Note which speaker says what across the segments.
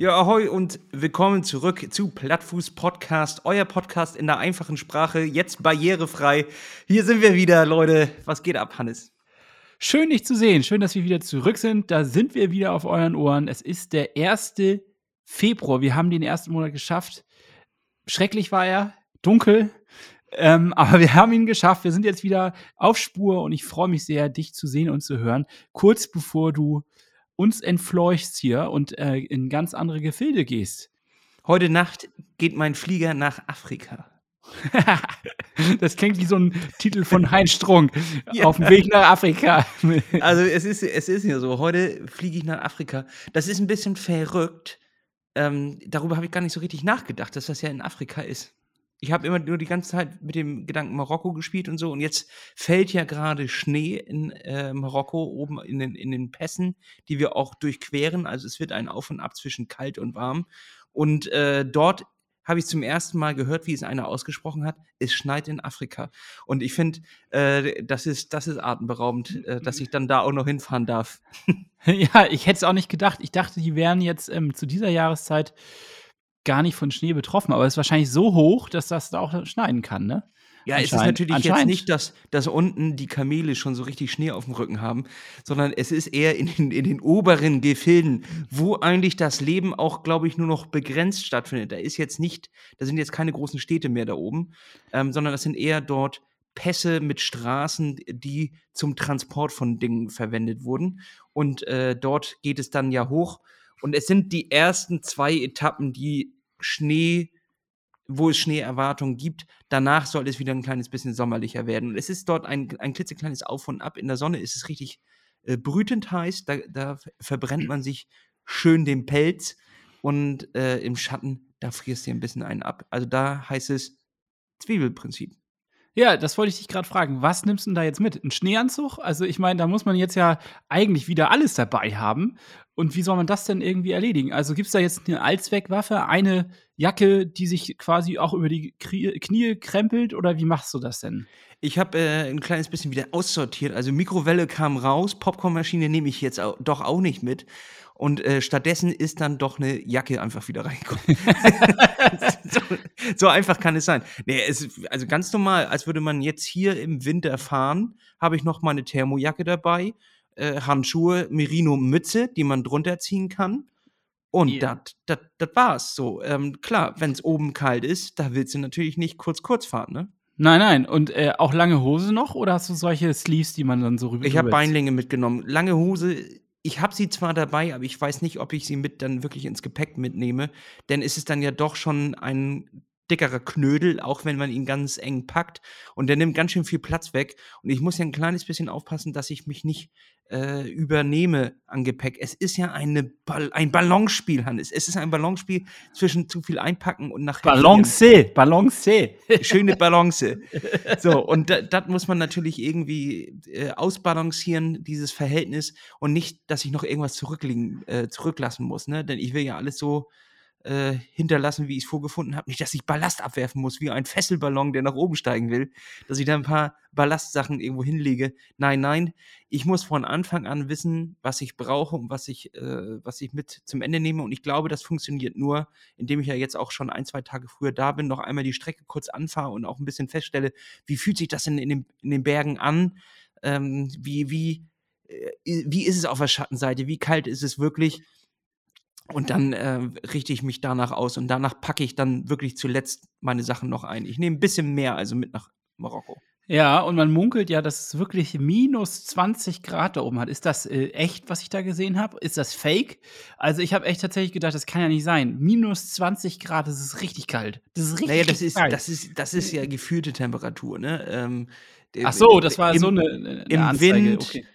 Speaker 1: Ja, ahoi und willkommen zurück zu Plattfuß Podcast, euer Podcast in der einfachen Sprache, jetzt barrierefrei. Hier sind wir wieder, Leute. Was geht ab, Hannes?
Speaker 2: Schön, dich zu sehen. Schön, dass wir wieder zurück sind. Da sind wir wieder auf euren Ohren. Es ist der 1. Februar. Wir haben den ersten Monat geschafft. Schrecklich war er, dunkel, ähm, aber wir haben ihn geschafft. Wir sind jetzt wieder auf Spur und ich freue mich sehr, dich zu sehen und zu hören. Kurz bevor du uns entfleuchst hier und äh, in ganz andere Gefilde gehst.
Speaker 1: Heute Nacht geht mein Flieger nach Afrika.
Speaker 2: das klingt wie so ein Titel von Heinz Strunk. Ja. Auf dem Weg nach Afrika.
Speaker 1: also es ist, es ist ja so, heute fliege ich nach Afrika. Das ist ein bisschen verrückt. Ähm, darüber habe ich gar nicht so richtig nachgedacht, dass das ja in Afrika ist ich habe immer nur die ganze Zeit mit dem Gedanken Marokko gespielt und so. Und jetzt fällt ja gerade Schnee in äh, Marokko oben in den, in den Pässen, die wir auch durchqueren. Also es wird ein Auf und Ab zwischen kalt und warm. Und äh, dort habe ich zum ersten Mal gehört, wie es einer ausgesprochen hat, es schneit in Afrika. Und ich finde, äh, das, ist, das ist atemberaubend, äh, dass ich dann da auch noch hinfahren darf.
Speaker 2: ja, ich hätte es auch nicht gedacht. Ich dachte, die wären jetzt ähm, zu dieser Jahreszeit gar nicht von Schnee betroffen, aber es ist wahrscheinlich so hoch, dass das da auch schneiden kann, ne?
Speaker 1: Ja, es ist natürlich jetzt nicht, dass, dass unten die Kamele schon so richtig Schnee auf dem Rücken haben, sondern es ist eher in den, in den oberen Gefilden, wo eigentlich das Leben auch, glaube ich, nur noch begrenzt stattfindet. Da ist jetzt nicht, da sind jetzt keine großen Städte mehr da oben, ähm, sondern das sind eher dort Pässe mit Straßen, die zum Transport von Dingen verwendet wurden. Und äh, dort geht es dann ja hoch und es sind die ersten zwei Etappen, die Schnee, wo es Schneeerwartungen gibt. Danach soll es wieder ein kleines bisschen sommerlicher werden. Und es ist dort ein, ein klitzekleines Auf und Ab. In der Sonne ist es richtig äh, brütend heiß. Da, da, verbrennt man sich schön den Pelz. Und äh, im Schatten, da frierst du ein bisschen einen ab. Also da heißt es Zwiebelprinzip.
Speaker 2: Ja, das wollte ich dich gerade fragen. Was nimmst du denn da jetzt mit? Ein Schneeanzug? Also, ich meine, da muss man jetzt ja eigentlich wieder alles dabei haben. Und wie soll man das denn irgendwie erledigen? Also, gibt es da jetzt eine Allzweckwaffe, eine Jacke, die sich quasi auch über die Knie krempelt? Oder wie machst du das denn?
Speaker 1: Ich habe äh, ein kleines bisschen wieder aussortiert. Also, Mikrowelle kam raus, Popcornmaschine nehme ich jetzt auch, doch auch nicht mit. Und äh, stattdessen ist dann doch eine Jacke einfach wieder reingekommen. so, so, einfach kann es sein. Nee, es, also ganz normal, als würde man jetzt hier im Winter fahren, habe ich noch meine Thermojacke dabei, äh, Handschuhe, Merino-Mütze, die man drunter ziehen kann. Und yeah. das war's. So, ähm, klar, wenn es oben kalt ist, da willst du natürlich nicht kurz kurz fahren, ne?
Speaker 2: Nein, nein. Und äh, auch lange Hose noch? Oder hast du solche Sleeves, die man dann so rüber
Speaker 1: Ich habe Beinlänge mitgenommen. Lange Hose ich habe sie zwar dabei, aber ich weiß nicht, ob ich sie mit dann wirklich ins Gepäck mitnehme, denn es ist dann ja doch schon ein dickerer Knödel, auch wenn man ihn ganz eng packt. Und der nimmt ganz schön viel Platz weg. Und ich muss ja ein kleines bisschen aufpassen, dass ich mich nicht äh, übernehme an Gepäck. Es ist ja eine Ball ein Ballonspiel, Hannes. Es ist ein Ballonspiel zwischen zu viel einpacken und nachher.
Speaker 2: Balance, Balance.
Speaker 1: Schöne Balance. So, und das muss man natürlich irgendwie äh, ausbalancieren, dieses Verhältnis. Und nicht, dass ich noch irgendwas zurückliegen, äh, zurücklassen muss. Ne? Denn ich will ja alles so äh, hinterlassen, wie ich es vorgefunden habe. Nicht, dass ich Ballast abwerfen muss, wie ein Fesselballon, der nach oben steigen will, dass ich da ein paar Ballastsachen irgendwo hinlege. Nein, nein, ich muss von Anfang an wissen, was ich brauche und was ich, äh, was ich mit zum Ende nehme. Und ich glaube, das funktioniert nur, indem ich ja jetzt auch schon ein, zwei Tage früher da bin, noch einmal die Strecke kurz anfahre und auch ein bisschen feststelle, wie fühlt sich das denn in den, in den Bergen an? Ähm, wie, wie, äh, wie ist es auf der Schattenseite? Wie kalt ist es wirklich? Und dann äh, richte ich mich danach aus und danach packe ich dann wirklich zuletzt meine Sachen noch ein. Ich nehme ein bisschen mehr also mit nach Marokko.
Speaker 2: Ja, und man munkelt ja, dass es wirklich minus 20 Grad da oben hat. Ist das äh, echt, was ich da gesehen habe? Ist das fake? Also ich habe echt tatsächlich gedacht, das kann ja nicht sein. Minus 20 Grad, das ist richtig kalt.
Speaker 1: Das ist richtig naja, das ist, kalt. Das ist, das ist ja gefühlte Temperatur, ne? Ähm,
Speaker 2: Ach so, das war im, so eine, eine
Speaker 1: Im Anzeige. Wind, okay.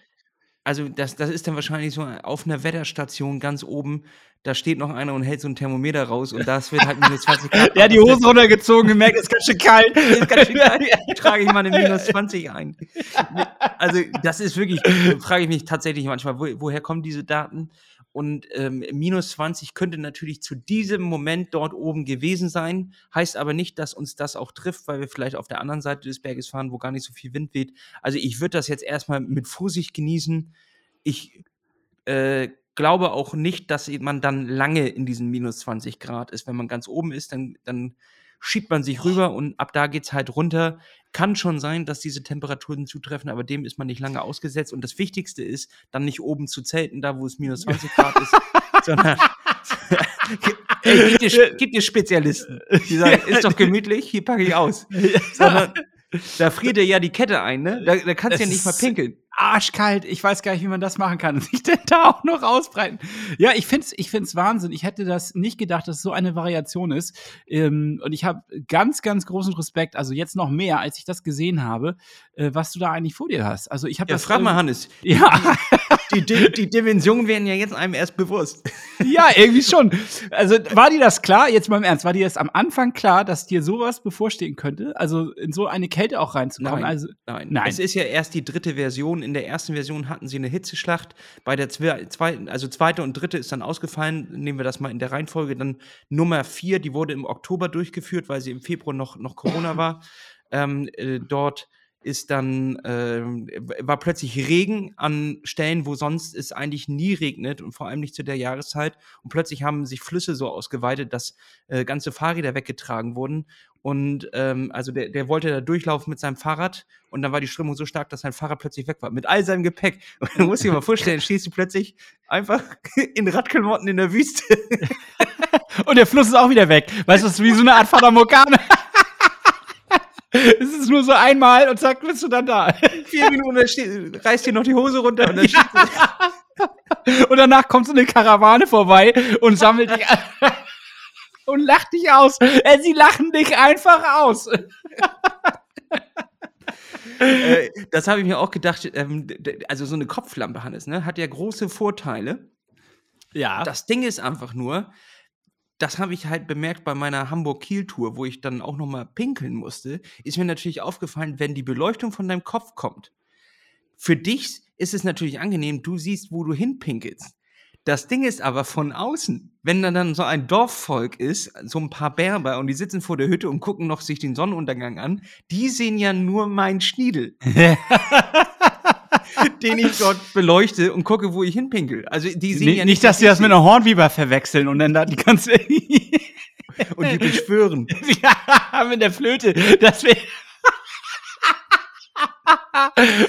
Speaker 1: Also das, das ist dann wahrscheinlich so auf einer Wetterstation ganz oben da steht noch einer und hält so ein Thermometer raus und das wird halt minus 20
Speaker 2: Grad. Der hat die Hose runtergezogen, gemerkt, ist ganz schön kalt. ist ganz schön
Speaker 1: kalt. Trage ich mal eine minus 20 ein. Also, das ist wirklich, frage ich mich tatsächlich manchmal, wo, woher kommen diese Daten? Und ähm, minus 20 könnte natürlich zu diesem Moment dort oben gewesen sein. Heißt aber nicht, dass uns das auch trifft, weil wir vielleicht auf der anderen Seite des Berges fahren, wo gar nicht so viel Wind weht. Also ich würde das jetzt erstmal mit Vorsicht genießen. Ich äh, glaube auch nicht, dass man dann lange in diesen minus 20 Grad ist. Wenn man ganz oben ist, dann, dann schiebt man sich rüber und ab da geht es halt runter. Kann schon sein, dass diese Temperaturen zutreffen, aber dem ist man nicht lange ausgesetzt. Und das Wichtigste ist, dann nicht oben zu zelten, da wo es minus 20 Grad ist, sondern Ey, gibt, dir, Spezialisten, die sagen, ist doch gemütlich, hier packe ich aus. Sondern da friert er ja die Kette ein, ne? Da, da kannst du ja nicht mal pinkeln
Speaker 2: arschkalt. Ich weiß gar nicht, wie man das machen kann. Und sich denn da auch noch ausbreiten. Ja, ich finde es ich find's Wahnsinn. Ich hätte das nicht gedacht, dass es so eine Variation ist. Ähm, und ich habe ganz, ganz großen Respekt, also jetzt noch mehr, als ich das gesehen habe, äh, was du da eigentlich vor dir hast. Also ich habe
Speaker 1: ja,
Speaker 2: das.
Speaker 1: Frag mal, Hannes.
Speaker 2: Ja.
Speaker 1: Die, die, die Dimensionen werden ja jetzt einem erst bewusst.
Speaker 2: Ja, irgendwie schon. Also war dir das klar, jetzt mal im Ernst, war dir das am Anfang klar, dass dir sowas bevorstehen könnte? Also in so eine Kälte auch reinzukommen?
Speaker 1: Nein,
Speaker 2: also,
Speaker 1: nein. nein. Es ist ja erst die dritte Version in der ersten Version hatten sie eine Hitzeschlacht. Bei der zweiten, also zweite und dritte ist dann ausgefallen. Nehmen wir das mal in der Reihenfolge. Dann Nummer vier, die wurde im Oktober durchgeführt, weil sie im Februar noch, noch Corona war. Ähm, äh, dort ist dann, äh, war plötzlich Regen an Stellen, wo sonst es eigentlich nie regnet und vor allem nicht zu der Jahreszeit. Und plötzlich haben sich Flüsse so ausgeweitet, dass äh, ganze Fahrräder weggetragen wurden. Und ähm, also der, der wollte da durchlaufen mit seinem Fahrrad und dann war die Strömung so stark, dass sein Fahrrad plötzlich weg war. Mit all seinem Gepäck. Und dann muss ich mal vorstellen, stehst du plötzlich einfach in Radklamotten in der Wüste.
Speaker 2: und der Fluss ist auch wieder weg. Weißt du, das ist wie so eine Art Fata Morgana. Es ist nur so einmal und zack, bist du dann da.
Speaker 1: Vier Minuten, dann reißt dir noch die Hose runter und dann
Speaker 2: ja. Und danach kommt so eine Karawane vorbei und sammelt dich und lacht dich aus. Äh, sie lachen dich einfach aus.
Speaker 1: äh, das habe ich mir auch gedacht. Ähm, also so eine Kopflampe, Hannes, ne, hat ja große Vorteile.
Speaker 2: Ja.
Speaker 1: Das Ding ist einfach nur, das habe ich halt bemerkt bei meiner Hamburg-Kiel-Tour, wo ich dann auch noch mal pinkeln musste, ist mir natürlich aufgefallen, wenn die Beleuchtung von deinem Kopf kommt. Für dich ist es natürlich angenehm, du siehst, wo du hinpinkelst. Das Ding ist aber von außen, wenn da dann so ein Dorfvolk ist, so ein paar Berber und die sitzen vor der Hütte und gucken noch sich den Sonnenuntergang an, die sehen ja nur meinen Schniedel. den ich dort beleuchte und gucke, wo ich hinpinkel. Also die sehen
Speaker 2: nee,
Speaker 1: ja
Speaker 2: nicht, dass sie das mit einer Hornbiber verwechseln und dann da die ganze
Speaker 1: und die beschwören.
Speaker 2: ja, mit der Flöte. Das wäre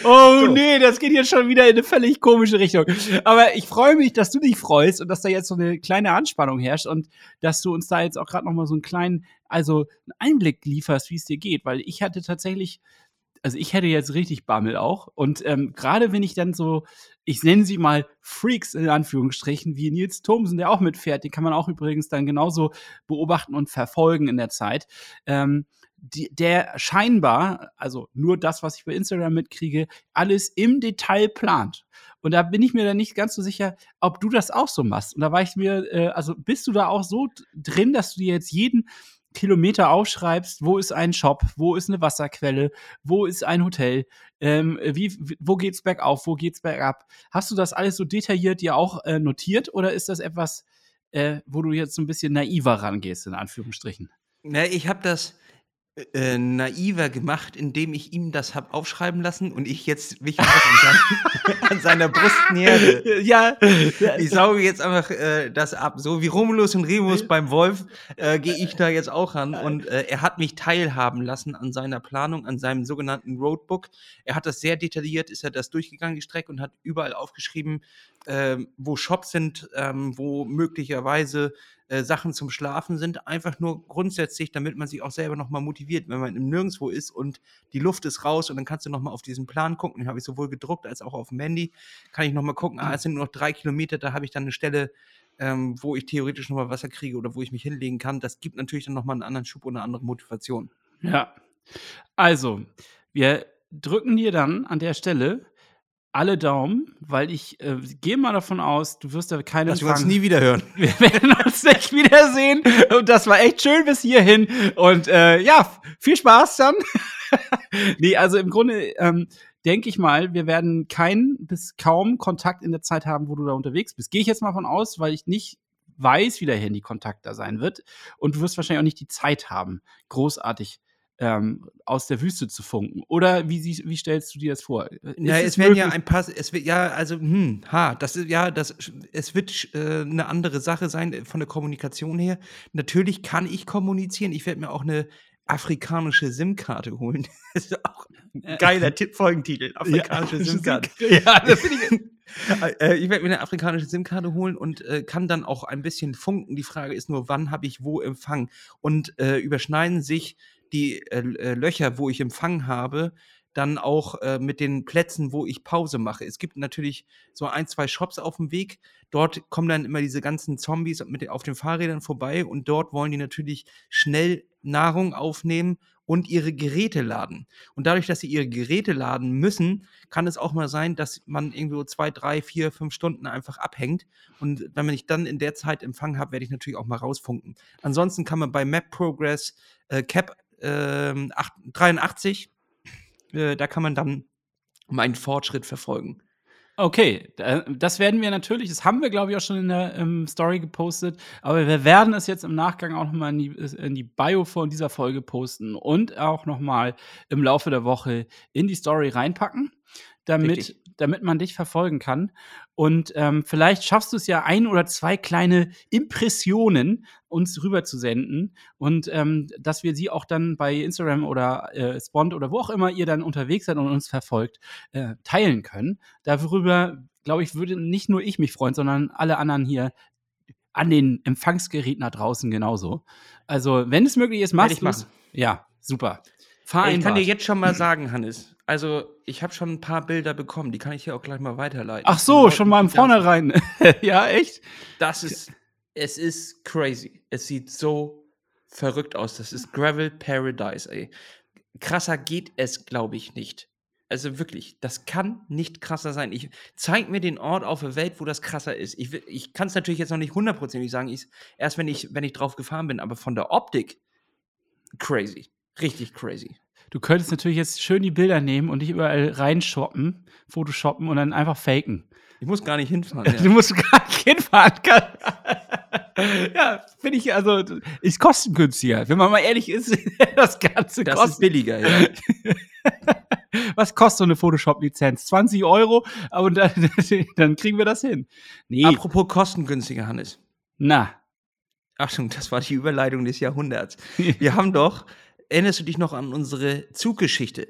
Speaker 2: oh so. nee, das geht jetzt schon wieder in eine völlig komische Richtung. Aber ich freue mich, dass du dich freust und dass da jetzt so eine kleine Anspannung herrscht und dass du uns da jetzt auch gerade noch mal so einen kleinen, also einen Einblick lieferst, wie es dir geht, weil ich hatte tatsächlich also ich hätte jetzt richtig Bammel auch. Und ähm, gerade wenn ich dann so, ich nenne sie mal Freaks in Anführungsstrichen, wie Nils Thomsen, der auch mitfährt, den kann man auch übrigens dann genauso beobachten und verfolgen in der Zeit. Ähm, die, der scheinbar, also nur das, was ich bei Instagram mitkriege, alles im Detail plant. Und da bin ich mir dann nicht ganz so sicher, ob du das auch so machst. Und da war ich mir, äh, also bist du da auch so drin, dass du dir jetzt jeden Kilometer aufschreibst, wo ist ein Shop, wo ist eine Wasserquelle, wo ist ein Hotel, ähm, wie, wo geht's bergauf, wo geht's bergab. Hast du das alles so detailliert dir auch äh, notiert oder ist das etwas, äh, wo du jetzt so ein bisschen naiver rangehst, in Anführungsstrichen?
Speaker 1: Na, ich habe das, äh, naiver gemacht, indem ich ihm das habe aufschreiben lassen und ich jetzt mich an, sein, an seiner Brust nähere.
Speaker 2: Ja.
Speaker 1: Ich sauge jetzt einfach äh, das ab. So wie Romulus und Remus beim Wolf äh, gehe ich da jetzt auch ran. Und äh, er hat mich teilhaben lassen an seiner Planung, an seinem sogenannten Roadbook. Er hat das sehr detailliert, ist er das durchgegangen, die Strecke, und hat überall aufgeschrieben, ähm, wo Shops sind, ähm, wo möglicherweise äh, Sachen zum Schlafen sind, einfach nur grundsätzlich, damit man sich auch selber nochmal motiviert, wenn man Nirgendwo ist und die Luft ist raus und dann kannst du nochmal auf diesen Plan gucken, den habe ich sowohl gedruckt als auch auf dem Handy, kann ich nochmal gucken, ah, es sind nur noch drei Kilometer, da habe ich dann eine Stelle, ähm, wo ich theoretisch nochmal Wasser kriege oder wo ich mich hinlegen kann. Das gibt natürlich dann nochmal einen anderen Schub und eine andere Motivation.
Speaker 2: Ja. Also, wir drücken dir dann an der Stelle alle Daumen, weil ich äh, gehe mal davon aus, du wirst da keine.
Speaker 1: Dass wir uns nie wieder hören.
Speaker 2: Wir werden uns nicht wiedersehen. Und das war echt schön bis hierhin. Und äh, ja, viel Spaß dann. nee, also im Grunde ähm, denke ich mal, wir werden keinen bis kaum Kontakt in der Zeit haben, wo du da unterwegs bist. Gehe ich jetzt mal von aus, weil ich nicht weiß, wie der Handykontakt da sein wird. Und du wirst wahrscheinlich auch nicht die Zeit haben, großartig ähm, aus der Wüste zu funken. Oder wie, wie stellst du dir das vor?
Speaker 1: Ja, es werden ja ein paar, es wird ja, also, hm, ha, das ist ja, das, es wird äh, eine andere Sache sein äh, von der Kommunikation her. Natürlich kann ich kommunizieren. Ich werde mir auch eine afrikanische SIM-Karte holen. Das ist auch ein geiler Tipp, Folgentitel. Afrikanische ja, SIM-Karte. Ja, das finde ich. Äh, ich werde mir eine afrikanische SIM-Karte holen und äh, kann dann auch ein bisschen funken. Die Frage ist nur, wann habe ich wo Empfang? Und äh, überschneiden sich die äh, äh, Löcher, wo ich Empfang habe, dann auch äh, mit den Plätzen, wo ich Pause mache. Es gibt natürlich so ein, zwei Shops auf dem Weg. Dort kommen dann immer diese ganzen Zombies mit auf den Fahrrädern vorbei und dort wollen die natürlich schnell Nahrung aufnehmen und ihre Geräte laden. Und dadurch, dass sie ihre Geräte laden müssen, kann es auch mal sein, dass man irgendwo zwei, drei, vier, fünf Stunden einfach abhängt. Und wenn ich dann in der Zeit Empfang habe, werde ich natürlich auch mal rausfunken. Ansonsten kann man bei Map Progress äh, Cap äh, 83 äh, da kann man dann meinen Fortschritt verfolgen.
Speaker 2: Okay, das werden wir natürlich, das haben wir, glaube ich, auch schon in der ähm, Story gepostet, aber wir werden es jetzt im Nachgang auch nochmal in in die Bio von dieser Folge posten und auch nochmal im Laufe der Woche in die Story reinpacken, damit, damit man dich verfolgen kann. Und ähm, vielleicht schaffst du es ja, ein oder zwei kleine Impressionen uns rüber zu senden und ähm, dass wir sie auch dann bei Instagram oder äh, Spond oder wo auch immer ihr dann unterwegs seid und uns verfolgt, äh, teilen können. Darüber, glaube ich, würde nicht nur ich mich freuen, sondern alle anderen hier an den Empfangsgeräten da draußen genauso. Also, wenn es möglich ist, mach ich es. Ja, super.
Speaker 1: Vereinbart. Ich kann dir jetzt schon mal sagen, Hannes, also ich habe schon ein paar Bilder bekommen, die kann ich hier auch gleich mal weiterleiten.
Speaker 2: Ach so, schon mal im Vornherein. ja, echt?
Speaker 1: Das ist, es ist crazy. Es sieht so verrückt aus. Das ist Gravel Paradise, ey. Krasser geht es, glaube ich, nicht. Also wirklich, das kann nicht krasser sein. Ich zeig mir den Ort auf der Welt, wo das krasser ist. Ich, ich kann es natürlich jetzt noch nicht hundertprozentig sagen, ich, erst wenn ich, wenn ich drauf gefahren bin, aber von der Optik crazy. Richtig crazy.
Speaker 2: Du könntest natürlich jetzt schön die Bilder nehmen und dich überall reinshoppen, photoshoppen und dann einfach faken.
Speaker 1: Ich muss gar nicht hinfahren.
Speaker 2: Ja. Du musst gar nicht hinfahren. ja, finde ich, also, ist kostengünstiger. Wenn man mal ehrlich ist, das Ganze
Speaker 1: das kostet. ist billiger, ja.
Speaker 2: Was kostet so eine Photoshop-Lizenz? 20 Euro, aber dann, dann, kriegen wir das hin.
Speaker 1: Nee. Apropos kostengünstiger, Hannes.
Speaker 2: Na.
Speaker 1: Achtung, das war die Überleitung des Jahrhunderts. Wir haben doch erinnerst du dich noch an unsere Zuggeschichte?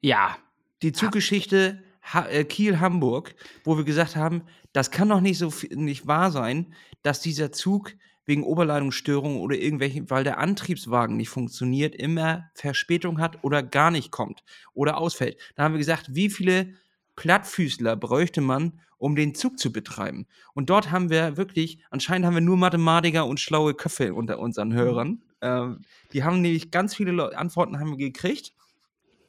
Speaker 2: Ja.
Speaker 1: Die Zuggeschichte äh, Kiel-Hamburg, wo wir gesagt haben, das kann doch nicht so nicht wahr sein, dass dieser Zug wegen Oberleitungsstörungen oder irgendwelchen, weil der Antriebswagen nicht funktioniert, immer Verspätung hat oder gar nicht kommt oder ausfällt. Da haben wir gesagt, wie viele Plattfüßler bräuchte man, um den Zug zu betreiben? Und dort haben wir wirklich, anscheinend haben wir nur Mathematiker und schlaue Köpfe unter unseren Hörern. Ähm, die haben nämlich ganz viele Antworten haben gekriegt.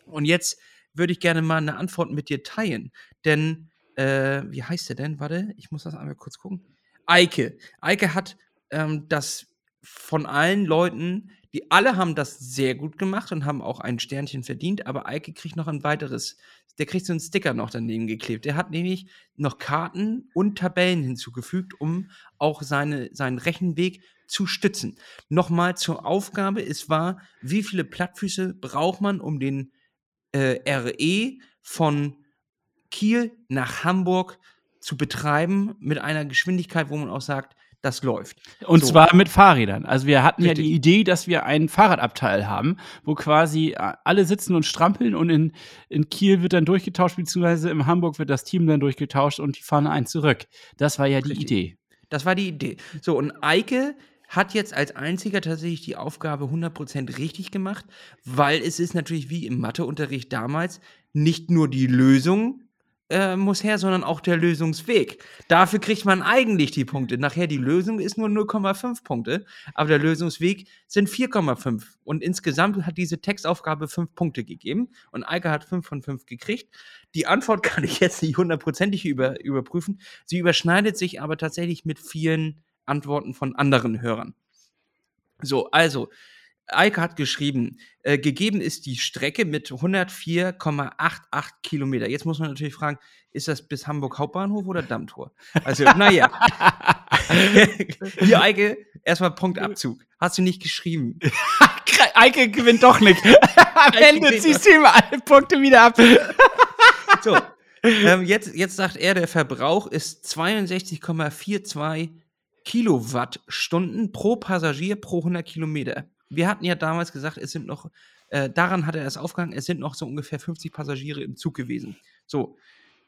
Speaker 1: Und jetzt würde ich gerne mal eine Antwort mit dir teilen. Denn, äh, wie heißt der denn? Warte, ich muss das einmal kurz gucken. Eike. Eike hat ähm, das von allen Leuten, die alle haben das sehr gut gemacht und haben auch ein Sternchen verdient, aber Eike kriegt noch ein weiteres, der kriegt so einen Sticker noch daneben geklebt. Der hat nämlich noch Karten und Tabellen hinzugefügt, um auch seine, seinen Rechenweg zu stützen. Nochmal zur Aufgabe, es war, wie viele Plattfüße braucht man, um den äh, RE von Kiel nach Hamburg zu betreiben mit einer Geschwindigkeit, wo man auch sagt, das läuft.
Speaker 2: Und so. zwar mit Fahrrädern. Also wir hatten Richtig. ja die Idee, dass wir einen Fahrradabteil haben, wo quasi äh, alle sitzen und strampeln und in, in Kiel wird dann durchgetauscht, beziehungsweise in Hamburg wird das Team dann durchgetauscht und die fahren ein zurück. Das war ja die Richtig. Idee.
Speaker 1: Das war die Idee. So, und Eike hat jetzt als einziger tatsächlich die Aufgabe 100% richtig gemacht, weil es ist natürlich wie im Matheunterricht damals nicht nur die Lösung äh, muss her, sondern auch der Lösungsweg. Dafür kriegt man eigentlich die Punkte. Nachher die Lösung ist nur 0,5 Punkte, aber der Lösungsweg sind 4,5. Und insgesamt hat diese Textaufgabe 5 Punkte gegeben und Eike hat 5 von 5 gekriegt. Die Antwort kann ich jetzt nicht hundertprozentig über, überprüfen. Sie überschneidet sich aber tatsächlich mit vielen Antworten von anderen Hörern. So, also, Eike hat geschrieben, äh, gegeben ist die Strecke mit 104,88 Kilometer. Jetzt muss man natürlich fragen, ist das bis Hamburg Hauptbahnhof oder Dammtor? Also, naja. Hier, Eike, erstmal Punktabzug. Hast du nicht geschrieben.
Speaker 2: Eike gewinnt doch nicht. Am Ende ziehst du ihm alle Punkte wieder ab.
Speaker 1: So, ähm, jetzt, jetzt sagt er, der Verbrauch ist 62,42 Kilowattstunden pro Passagier pro 100 Kilometer. Wir hatten ja damals gesagt, es sind noch, äh, daran hat er es aufgehangen, es sind noch so ungefähr 50 Passagiere im Zug gewesen. So,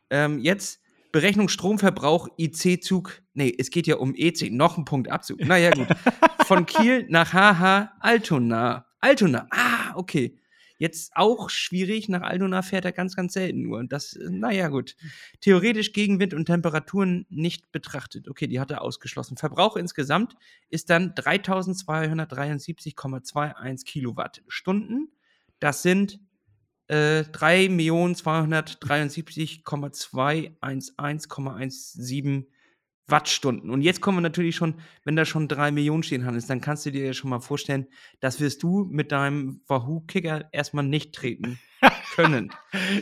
Speaker 1: ähm, jetzt Berechnung Stromverbrauch IC-Zug. Nee, es geht ja um EC, noch ein Punkt Abzug. Naja, gut. Von Kiel nach HH Altona. Altona, ah, okay. Jetzt auch schwierig, nach Altona fährt er ganz, ganz selten nur. Und das, naja, gut. Theoretisch Gegenwind und Temperaturen nicht betrachtet. Okay, die hat er ausgeschlossen. Verbrauch insgesamt ist dann 3273,21 Kilowattstunden. Das sind äh, 3.273,211,17 Wattstunden. Und jetzt kommen wir natürlich schon, wenn da schon 3 Millionen stehen, Hannes, dann kannst du dir ja schon mal vorstellen, das wirst du mit deinem Wahoo-Kicker erstmal nicht treten können.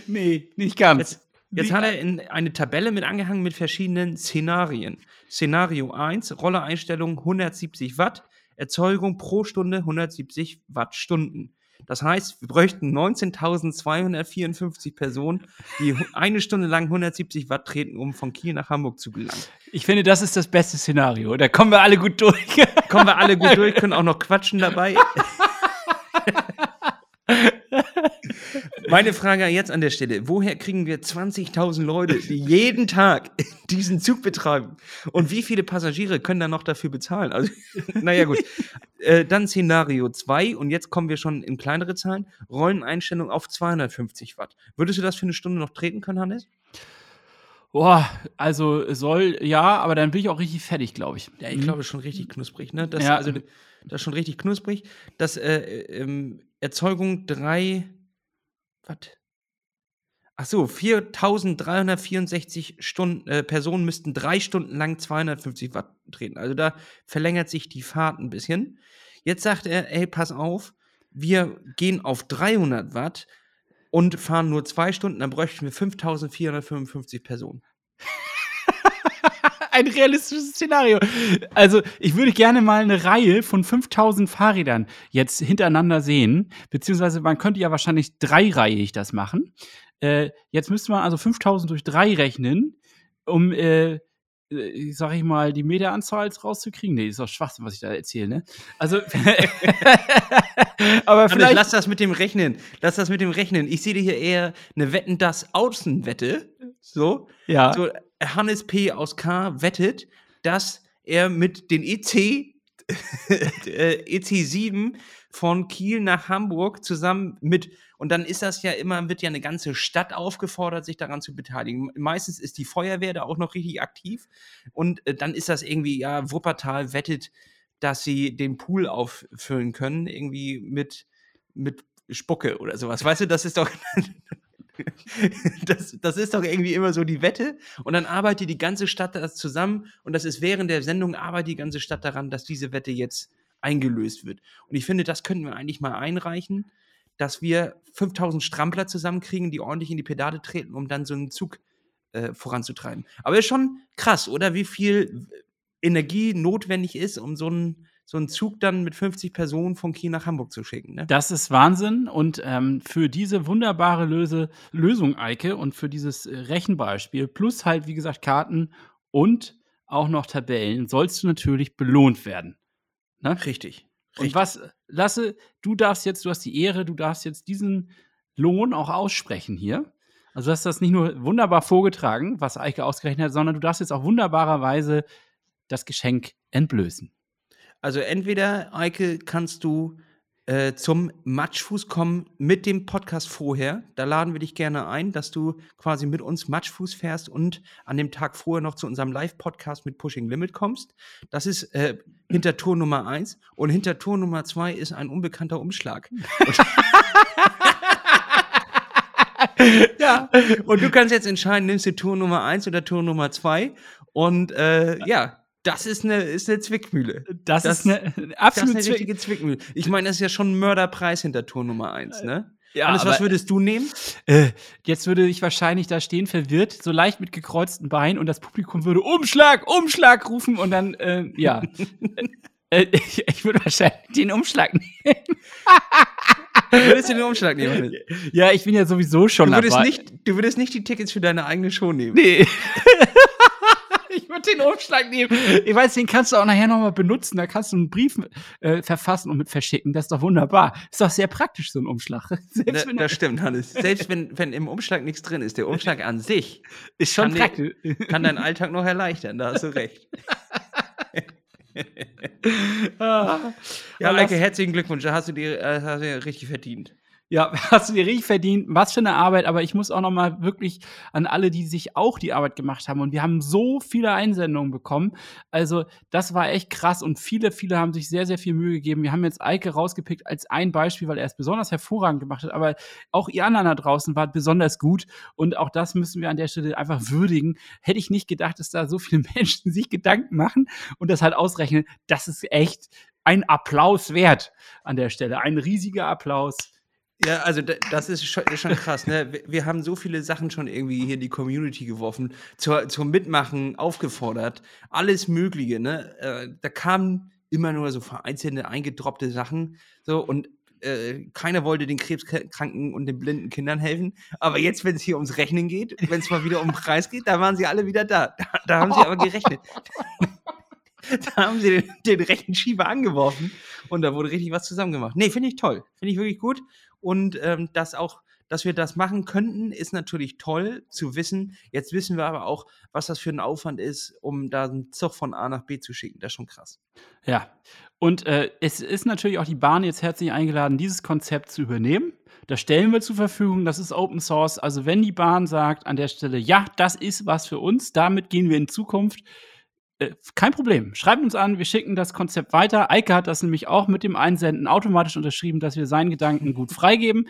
Speaker 2: nee, nicht ganz.
Speaker 1: Jetzt, jetzt hat er in eine Tabelle mit angehangen mit verschiedenen Szenarien. Szenario 1, Rollereinstellung 170 Watt, Erzeugung pro Stunde 170 Wattstunden. Das heißt, wir bräuchten 19.254 Personen, die eine Stunde lang 170 Watt treten, um von Kiel nach Hamburg zu gelangen.
Speaker 2: Ich finde, das ist das beste Szenario. Da kommen wir alle gut durch.
Speaker 1: kommen wir alle gut durch, können auch noch quatschen dabei. Meine Frage jetzt an der Stelle: Woher kriegen wir 20.000 Leute, die jeden Tag diesen Zug betreiben? Und wie viele Passagiere können dann noch dafür bezahlen? Also, naja, gut. Äh, dann Szenario 2, und jetzt kommen wir schon in kleinere Zahlen: Rolleneinstellung auf 250 Watt. Würdest du das für eine Stunde noch treten können, Hannes?
Speaker 2: Boah, also soll, ja, aber dann bin ich auch richtig fertig, glaube ich.
Speaker 1: Ja, ich mhm. glaube schon richtig knusprig, ne? Das, ja. Also, das ist schon richtig knusprig. Das äh, ähm, Erzeugung 3 was? Ach so, 4364 Stunden, äh, Personen müssten drei Stunden lang 250 Watt treten. Also da verlängert sich die Fahrt ein bisschen. Jetzt sagt er, ey, pass auf, wir gehen auf 300 Watt und fahren nur zwei Stunden, dann bräuchten wir 5455 Personen.
Speaker 2: Ein realistisches Szenario. Also, ich würde gerne mal eine Reihe von 5000 Fahrrädern jetzt hintereinander sehen. Beziehungsweise, man könnte ja wahrscheinlich dreireihig das machen. Äh, jetzt müsste man also 5000 durch drei rechnen, um, äh, äh sag ich mal, die Meteranzahl rauszukriegen. Nee, ist doch Schwachsinn, was ich da erzähle, ne? Also,
Speaker 1: aber vielleicht. lass das mit dem Rechnen. Lass das mit dem Rechnen. Ich sehe hier eher eine Wetten, das Außenwette. So.
Speaker 2: Ja.
Speaker 1: So, Hannes P. aus K. wettet, dass er mit den EC, äh, EC7 von Kiel nach Hamburg zusammen mit, und dann ist das ja immer, wird ja eine ganze Stadt aufgefordert, sich daran zu beteiligen. Meistens ist die Feuerwehr da auch noch richtig aktiv und äh, dann ist das irgendwie, ja, Wuppertal wettet, dass sie den Pool auffüllen können, irgendwie mit, mit Spucke oder sowas. Weißt du, das ist doch. Das, das ist doch irgendwie immer so die Wette. Und dann arbeitet die ganze Stadt das zusammen. Und das ist während der Sendung arbeitet die ganze Stadt daran, dass diese Wette jetzt eingelöst wird. Und ich finde, das könnten wir eigentlich mal einreichen, dass wir 5000 Strampler zusammenkriegen, die ordentlich in die Pedale treten, um dann so einen Zug äh, voranzutreiben. Aber ist schon krass, oder? Wie viel Energie notwendig ist, um so einen so einen Zug dann mit 50 Personen von Kiel nach Hamburg zu schicken. Ne?
Speaker 2: Das ist Wahnsinn. Und ähm, für diese wunderbare Löse Lösung, Eike, und für dieses äh, Rechenbeispiel, plus halt, wie gesagt, Karten und auch noch Tabellen, sollst du natürlich belohnt werden.
Speaker 1: Ne? Richtig.
Speaker 2: Und Richtig. was, Lasse, du darfst jetzt, du hast die Ehre, du darfst jetzt diesen Lohn auch aussprechen hier. Also du hast das nicht nur wunderbar vorgetragen, was Eike ausgerechnet hat, sondern du darfst jetzt auch wunderbarerweise das Geschenk entblößen.
Speaker 1: Also entweder, Eike, kannst du äh, zum Matschfuß kommen mit dem Podcast vorher. Da laden wir dich gerne ein, dass du quasi mit uns Matschfuß fährst und an dem Tag vorher noch zu unserem Live-Podcast mit Pushing Limit kommst. Das ist äh, hinter Tour Nummer eins. Und hinter Tour Nummer zwei ist ein unbekannter Umschlag. ja, und du kannst jetzt entscheiden, nimmst du Tour Nummer eins oder Tour Nummer zwei. Und äh, ja, das ist eine, ist eine Zwickmühle.
Speaker 2: Das, das ist eine, absolute
Speaker 1: das ist eine richtige Zwickmühle. Ich meine, das ist ja schon ein Mörderpreis hinter Tour Nummer 1, ne?
Speaker 2: Ja, Alles, was würdest du nehmen? Äh, jetzt würde ich wahrscheinlich da stehen, verwirrt, so leicht mit gekreuzten Beinen und das Publikum würde Umschlag, Umschlag rufen und dann, äh, ja. Äh, ich ich würde wahrscheinlich den Umschlag nehmen.
Speaker 1: Du würdest den Umschlag nehmen.
Speaker 2: Ja, ich bin ja sowieso schon
Speaker 1: Du würdest,
Speaker 2: dabei.
Speaker 1: nicht, du würdest nicht die Tickets für deine eigene Show nehmen.
Speaker 2: Nee. ich würde den Umschlag nehmen. Ich weiß, den kannst du auch nachher nochmal benutzen. Da kannst du einen Brief äh, verfassen und mit verschicken. Das ist doch wunderbar. Ist doch sehr praktisch, so ein Umschlag. Selbst wenn
Speaker 1: das stimmt, Hannes. Selbst wenn, wenn im Umschlag nichts drin ist, der Umschlag an sich
Speaker 2: ist schon
Speaker 1: kann
Speaker 2: praktisch.
Speaker 1: kann deinen Alltag noch erleichtern. Da hast du recht.
Speaker 2: Ah.
Speaker 1: Ja, Leike,
Speaker 2: das-
Speaker 1: herzlichen Glückwunsch. Da hast du dir äh, hast du dir richtig verdient.
Speaker 2: Ja, hast du dir richtig verdient. Was für eine Arbeit, aber ich muss auch noch mal wirklich an alle, die sich auch die Arbeit gemacht haben. Und wir haben so viele Einsendungen bekommen. Also, das war echt krass und viele, viele haben sich sehr, sehr viel Mühe gegeben. Wir haben jetzt Eike rausgepickt als ein Beispiel, weil er es besonders hervorragend gemacht hat. Aber auch ihr anderen da draußen wart besonders gut. Und auch das müssen wir an der Stelle einfach würdigen. Hätte ich nicht gedacht, dass da so viele Menschen sich Gedanken machen und das halt ausrechnen. Das ist echt ein Applaus wert an der Stelle. Ein riesiger Applaus.
Speaker 1: Ja, also da- das ist schon, ist schon krass. Ne? Wir- Wir haben so viele Sachen schon irgendwie hier in die Community geworfen, zur, zum Mitmachen aufgefordert, alles Mögliche. Ne? Äh, da kamen immer nur so vereinzelte, eingedroppte Sachen. So und äh, keiner wollte den krebskranken und den blinden Kindern helfen. Aber jetzt, wenn es hier ums Rechnen geht, wenn es mal wieder um den Preis geht, da waren sie alle wieder da. Da, da haben sie aber gerechnet. da haben sie den, den rechten Schieber angeworfen und da wurde richtig was zusammen gemacht. Nee, finde ich toll. Finde ich wirklich gut. Und ähm, dass auch, dass wir das machen könnten, ist natürlich toll zu wissen. Jetzt wissen wir aber auch, was das für ein Aufwand ist, um da einen Zug von A nach B zu schicken. Das ist schon krass.
Speaker 2: Ja, und äh, es ist natürlich auch die Bahn jetzt herzlich eingeladen, dieses Konzept zu übernehmen. Das stellen wir zur Verfügung, das ist Open Source. Also wenn die Bahn sagt an der Stelle, ja, das ist was für uns, damit gehen wir in Zukunft, kein Problem. Schreibt uns an, wir schicken das Konzept weiter. Eike hat das nämlich auch mit dem Einsenden automatisch unterschrieben, dass wir seinen Gedanken gut freigeben.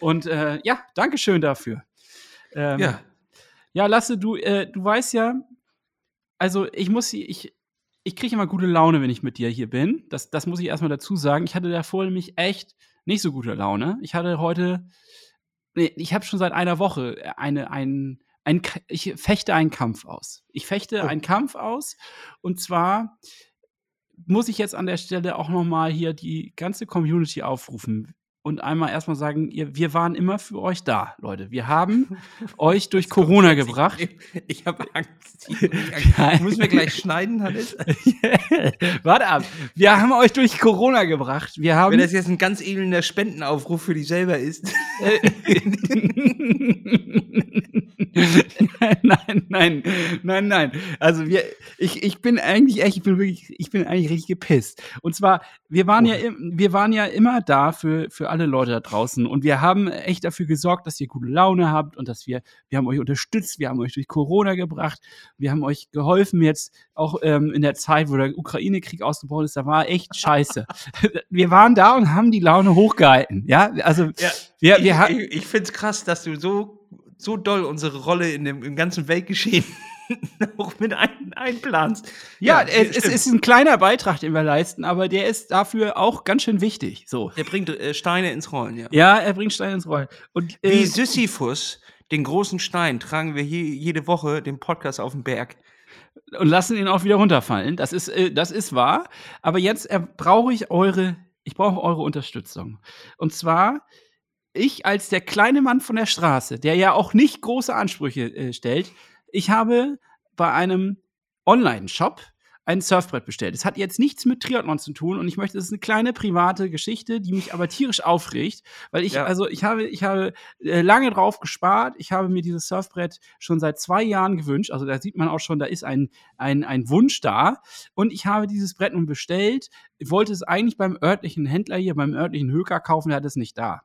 Speaker 2: Und äh, ja, Dankeschön dafür. Ähm,
Speaker 1: Ja.
Speaker 2: ja, Lasse, du, äh, du weißt ja, also ich muss, ich, ich kriege immer gute Laune, wenn ich mit dir hier bin. Das, das muss ich erstmal dazu sagen. Ich hatte davor nämlich echt nicht so gute Laune. Ich hatte heute, nee, ich habe schon seit einer Woche eine, ein, ein, ich fechte einen Kampf aus. Ich fechte
Speaker 1: Oh.
Speaker 2: einen Kampf aus und zwar muss ich jetzt an der Stelle auch noch mal hier die ganze Community aufrufen und einmal erstmal sagen, ihr, wir waren immer für euch da, Leute. Wir haben euch durch Corona gebracht.
Speaker 1: Ich, ich habe Angst. Ich, ich muss mir gleich schneiden, Hannes.
Speaker 2: Warte ab. Wir haben euch durch Corona gebracht. Wir haben.
Speaker 1: Wenn das jetzt ein ganz elender Spendenaufruf für dich selber ist.
Speaker 2: nein, nein, nein, nein. Also wir, ich, ich bin eigentlich echt, ich bin wirklich, ich bin eigentlich richtig gepisst. Und zwar, wir waren ja, im- wir waren ja immer da für, für alle Leute da draußen und wir haben echt dafür gesorgt, dass ihr gute Laune habt und dass wir, wir haben euch unterstützt, wir haben euch durch Corona gebracht, wir haben euch geholfen jetzt auch ähm, in der Zeit, wo der Ukraine-Krieg ausgebrochen ist, da war echt scheiße. wir waren da und haben die Laune hochgehalten. Ja, also
Speaker 1: Ja,
Speaker 2: wir,
Speaker 1: ich
Speaker 2: wir
Speaker 1: ich, ich finde es krass, dass du so, so doll unsere Rolle in dem, im ganzen Weltgeschehen auch mit ein, einplanst.
Speaker 2: Ja, es, es
Speaker 1: stimmt.
Speaker 2: ist ein kleiner Beitrag, den wir leisten, aber der ist dafür auch ganz schön wichtig. So.
Speaker 1: Der bringt äh, Steine ins Rollen, ja.
Speaker 2: Ja, er bringt Steine ins Rollen. Und
Speaker 1: Wie
Speaker 2: äh,
Speaker 1: Sisyphus, den großen Stein, tragen wir hier jede Woche den Podcast auf den Berg.
Speaker 2: und lassen ihn auch wieder runterfallen. Das ist, äh, das ist wahr. Aber jetzt äh, brauche ich eure, ich brauche eure Unterstützung. Und zwar ich als der kleine Mann von der Straße, der ja auch nicht große Ansprüche äh, stellt, ich habe bei einem Online-Shop ein Surfbrett bestellt. Es hat jetzt nichts mit Triathlon zu tun und ich möchte, es ist eine kleine private Geschichte, die mich aber tierisch aufregt, weil ich,
Speaker 1: Ja.
Speaker 2: also ich habe, ich habe äh, lange drauf gespart. Ich habe mir dieses Surfbrett schon seit zwei Jahren gewünscht. Also da sieht man auch schon, da ist ein, ein, ein Wunsch da. Und ich habe dieses Brett nun bestellt. Ich wollte es eigentlich beim örtlichen Händler hier, beim örtlichen Höker kaufen, der hat es nicht da.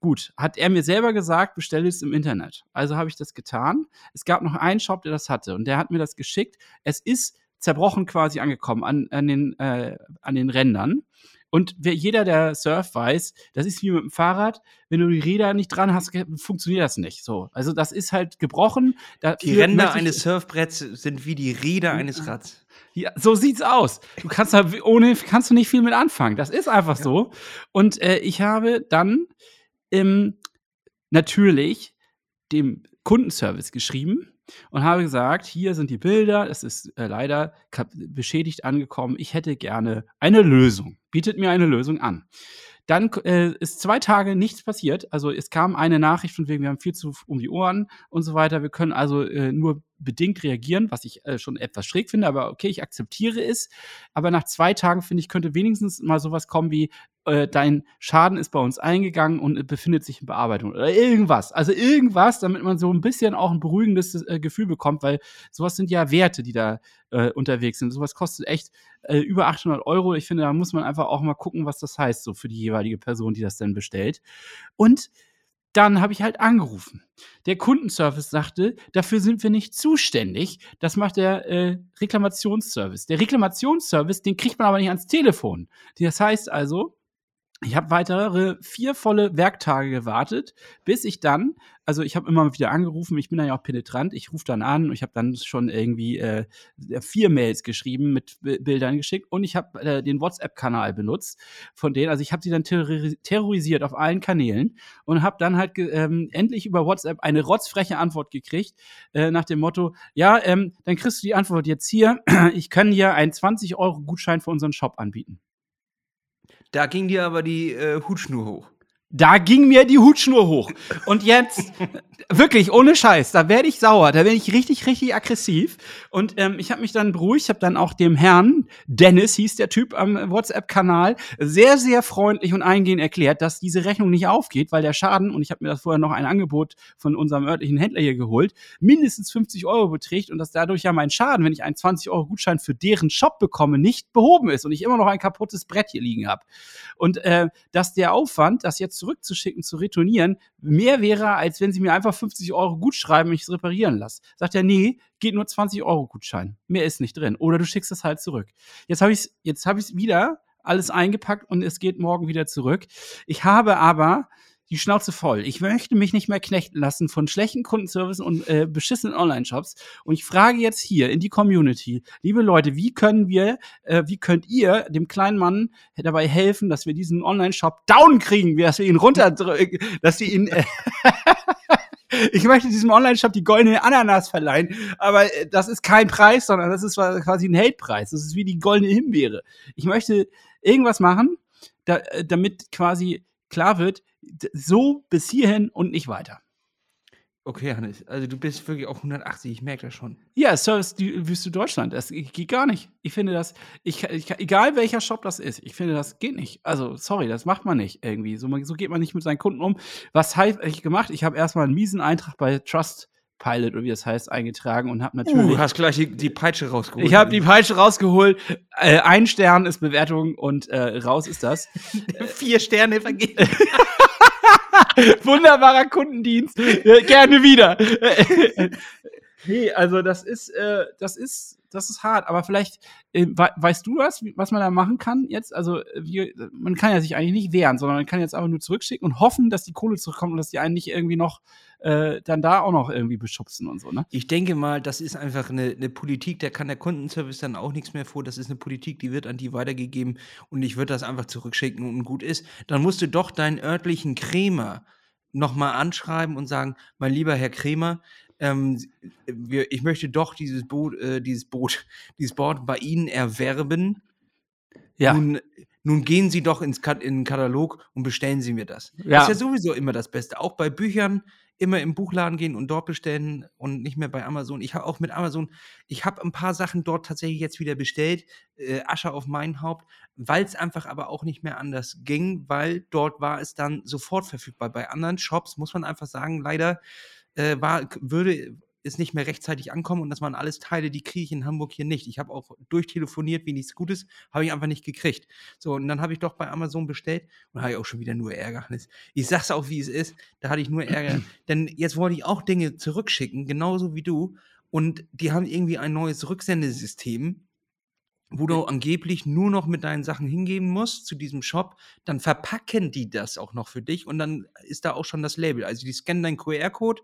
Speaker 2: Gut, hat er mir selber gesagt, bestelle es im Internet. Also habe ich das getan. Es gab noch einen Shop, der das hatte und der hat mir das geschickt. Es ist zerbrochen quasi angekommen an, an, den, äh, an den Rändern. Und wer, jeder, der Surf weiß, das ist wie mit dem Fahrrad. Wenn du die Räder nicht dran hast, funktioniert das nicht. So, also das ist halt gebrochen.
Speaker 1: Die
Speaker 2: Dafür
Speaker 1: Ränder eines Surfbretts sind wie die Räder eines Rads.
Speaker 2: ja, so sieht's aus. Du kannst da ohne kannst du nicht viel mit anfangen. Das ist einfach so. Und äh, ich habe dann ähm, natürlich dem Kundenservice geschrieben und habe gesagt, hier sind die Bilder, es ist äh, leider beschädigt angekommen, ich hätte gerne eine Lösung. Bietet mir eine Lösung an. Dann äh, ist zwei Tage nichts passiert. Also es kam eine Nachricht von wegen, wir haben viel zu um die Ohren und so weiter. Wir können also äh, nur bedingt reagieren, was ich äh, schon etwas schräg finde, aber okay, ich akzeptiere es. Aber nach zwei Tagen, finde ich, könnte wenigstens mal sowas kommen wie, äh, dein Schaden ist bei uns eingegangen und befindet sich in Bearbeitung oder irgendwas. Also irgendwas, damit man so ein bisschen auch ein beruhigendes äh, Gefühl bekommt, weil sowas sind ja Werte, die da äh, unterwegs sind. Sowas kostet echt äh, über 800 Euro. Ich finde, da muss man einfach auch mal gucken, was das heißt, so für die jeweilige Person, die das denn bestellt. Und dann habe ich halt angerufen. Der Kundenservice sagte, dafür sind wir nicht zuständig. Das macht der äh, Reklamationsservice. Der Reklamationsservice, den kriegt man aber nicht ans Telefon. Das heißt also, ich habe weitere vier volle Werktage gewartet, bis ich dann, also ich habe immer wieder angerufen, ich bin dann ja auch penetrant, ich rufe dann an und ich habe dann schon irgendwie äh, vier Mails geschrieben, mit B Bildern geschickt und ich habe äh, den WhatsApp-Kanal benutzt von denen, also ich habe sie dann terror terrorisiert auf allen Kanälen und habe dann halt ähm, endlich über WhatsApp eine rotzfreche Antwort gekriegt, äh, nach dem Motto, ja, ähm, dann kriegst du die Antwort jetzt hier, ich kann dir einen 20-Euro-Gutschein für unseren Shop anbieten.
Speaker 1: Da ging dir aber die äh, Hutschnur hoch.
Speaker 2: Da ging mir die Hutschnur hoch. Und jetzt, wirklich, ohne Scheiß, da werde ich sauer, da werde ich richtig, richtig aggressiv. Und ähm, ich habe mich dann beruhigt, habe dann auch dem Herrn, Dennis hieß der Typ am WhatsApp-Kanal, sehr, sehr freundlich und eingehend erklärt, dass diese Rechnung nicht aufgeht, weil der Schaden, und ich habe mir das vorher noch ein Angebot von unserem örtlichen Händler hier geholt, mindestens 50 Euro beträgt und dass dadurch ja mein Schaden, wenn ich einen 20-Euro-Gutschein für deren Shop bekomme, nicht behoben ist und ich immer noch ein kaputtes Brett hier liegen habe. Und äh, dass der Aufwand, das jetzt zurückzuschicken, zu retournieren, mehr wäre, als wenn sie mir einfach 50 Euro gut schreiben und ich es reparieren lasse. Sagt er, nee, geht nur 20 Euro Gutschein. Mehr ist nicht drin. Oder du schickst es halt zurück. Jetzt habe ich es jetzt hab wieder alles eingepackt und es geht morgen wieder zurück. Ich habe aber die Schnauze voll. Ich möchte mich nicht mehr knechten lassen von schlechten Kundenservice und äh, beschissenen Online-Shops. Und ich frage jetzt hier in die Community, liebe Leute, wie können wir, äh, wie könnt ihr dem kleinen Mann dabei helfen, dass wir diesen Online-Shop down kriegen, dass wir ihn runterdrücken, dass wir ihn. Äh ich möchte diesem Online-Shop die goldene Ananas verleihen, aber äh, das ist kein Preis, sondern das ist quasi ein Hate-Preis. Das ist wie die goldene Himbeere. Ich möchte irgendwas machen, da, äh, damit quasi klar wird, so bis hierhin und nicht weiter.
Speaker 1: Okay, Hannes, also du bist wirklich auf 180, ich merke das schon.
Speaker 2: Ja, Service die Wüste Deutschland, das geht gar nicht. Ich finde das, ich, ich, egal welcher Shop das ist, ich finde, das geht nicht. Also, sorry, das macht man nicht irgendwie. So, so geht man nicht mit seinen Kunden um. Was habe ich gemacht? Ich habe erstmal einen miesen Eintrag bei Trust Pilot oder wie das heißt, eingetragen und habe uh, natürlich.
Speaker 1: Du hast gleich die, die Peitsche rausgeholt.
Speaker 2: Ich habe die Peitsche rausgeholt. Äh, ein Stern ist Bewertung und äh, raus ist das.
Speaker 1: Vier Sterne vergeben.
Speaker 2: Wunderbarer Kundendienst. Äh, gerne wieder. nee, also das ist, äh, das ist, das ist hart. Aber vielleicht äh, weißt du was, was man da machen kann jetzt? Also wir, man kann ja sich eigentlich nicht wehren, sondern man kann jetzt einfach nur zurückschicken und hoffen, dass die Kohle zurückkommt und dass die einen nicht irgendwie noch äh, dann da auch noch irgendwie beschubsen und so, ne?
Speaker 1: Ich denke mal, das ist einfach eine, eine Politik, da kann der Kundenservice dann auch nichts mehr vor. Das ist eine Politik, die wird an die weitergegeben und ich würde das einfach zurückschicken und gut ist. Dann musst du doch deinen örtlichen Krämer nochmal anschreiben und sagen, mein lieber Herr Krämer, ähm, wir, ich möchte doch dieses Boot, äh, dieses Boot, dieses Board bei Ihnen erwerben. Ja. Nun, nun gehen Sie doch ins Kat in den Katalog und bestellen Sie mir das. Ja. Das ist ja sowieso immer das Beste. Auch bei Büchern immer im Buchladen gehen und dort bestellen und nicht mehr bei Amazon. Ich habe auch mit Amazon, ich habe ein paar Sachen dort tatsächlich jetzt wieder bestellt, äh, Asche auf mein Haupt, weil es einfach aber auch nicht mehr anders ging, weil dort war es dann sofort verfügbar. Bei anderen Shops muss man einfach sagen, leider äh, war, würde es nicht mehr rechtzeitig ankommen und das waren alles Teile, die kriege ich in Hamburg hier nicht. Ich habe auch durchtelefoniert, wie nichts Gutes, habe ich einfach nicht gekriegt. So, und dann habe ich doch bei Amazon bestellt und habe ich auch schon wieder nur Ärgernis. Ich sag's auch, wie es ist, da hatte ich nur Ärger. Denn jetzt wollte ich auch Dinge zurückschicken, genauso wie du. Und die haben irgendwie ein neues Rücksendesystem, wo du angeblich nur noch mit deinen Sachen hingeben musst zu diesem Shop, dann verpacken die das auch noch für dich und dann ist da auch schon das Label. Also die scannen deinen QR-Code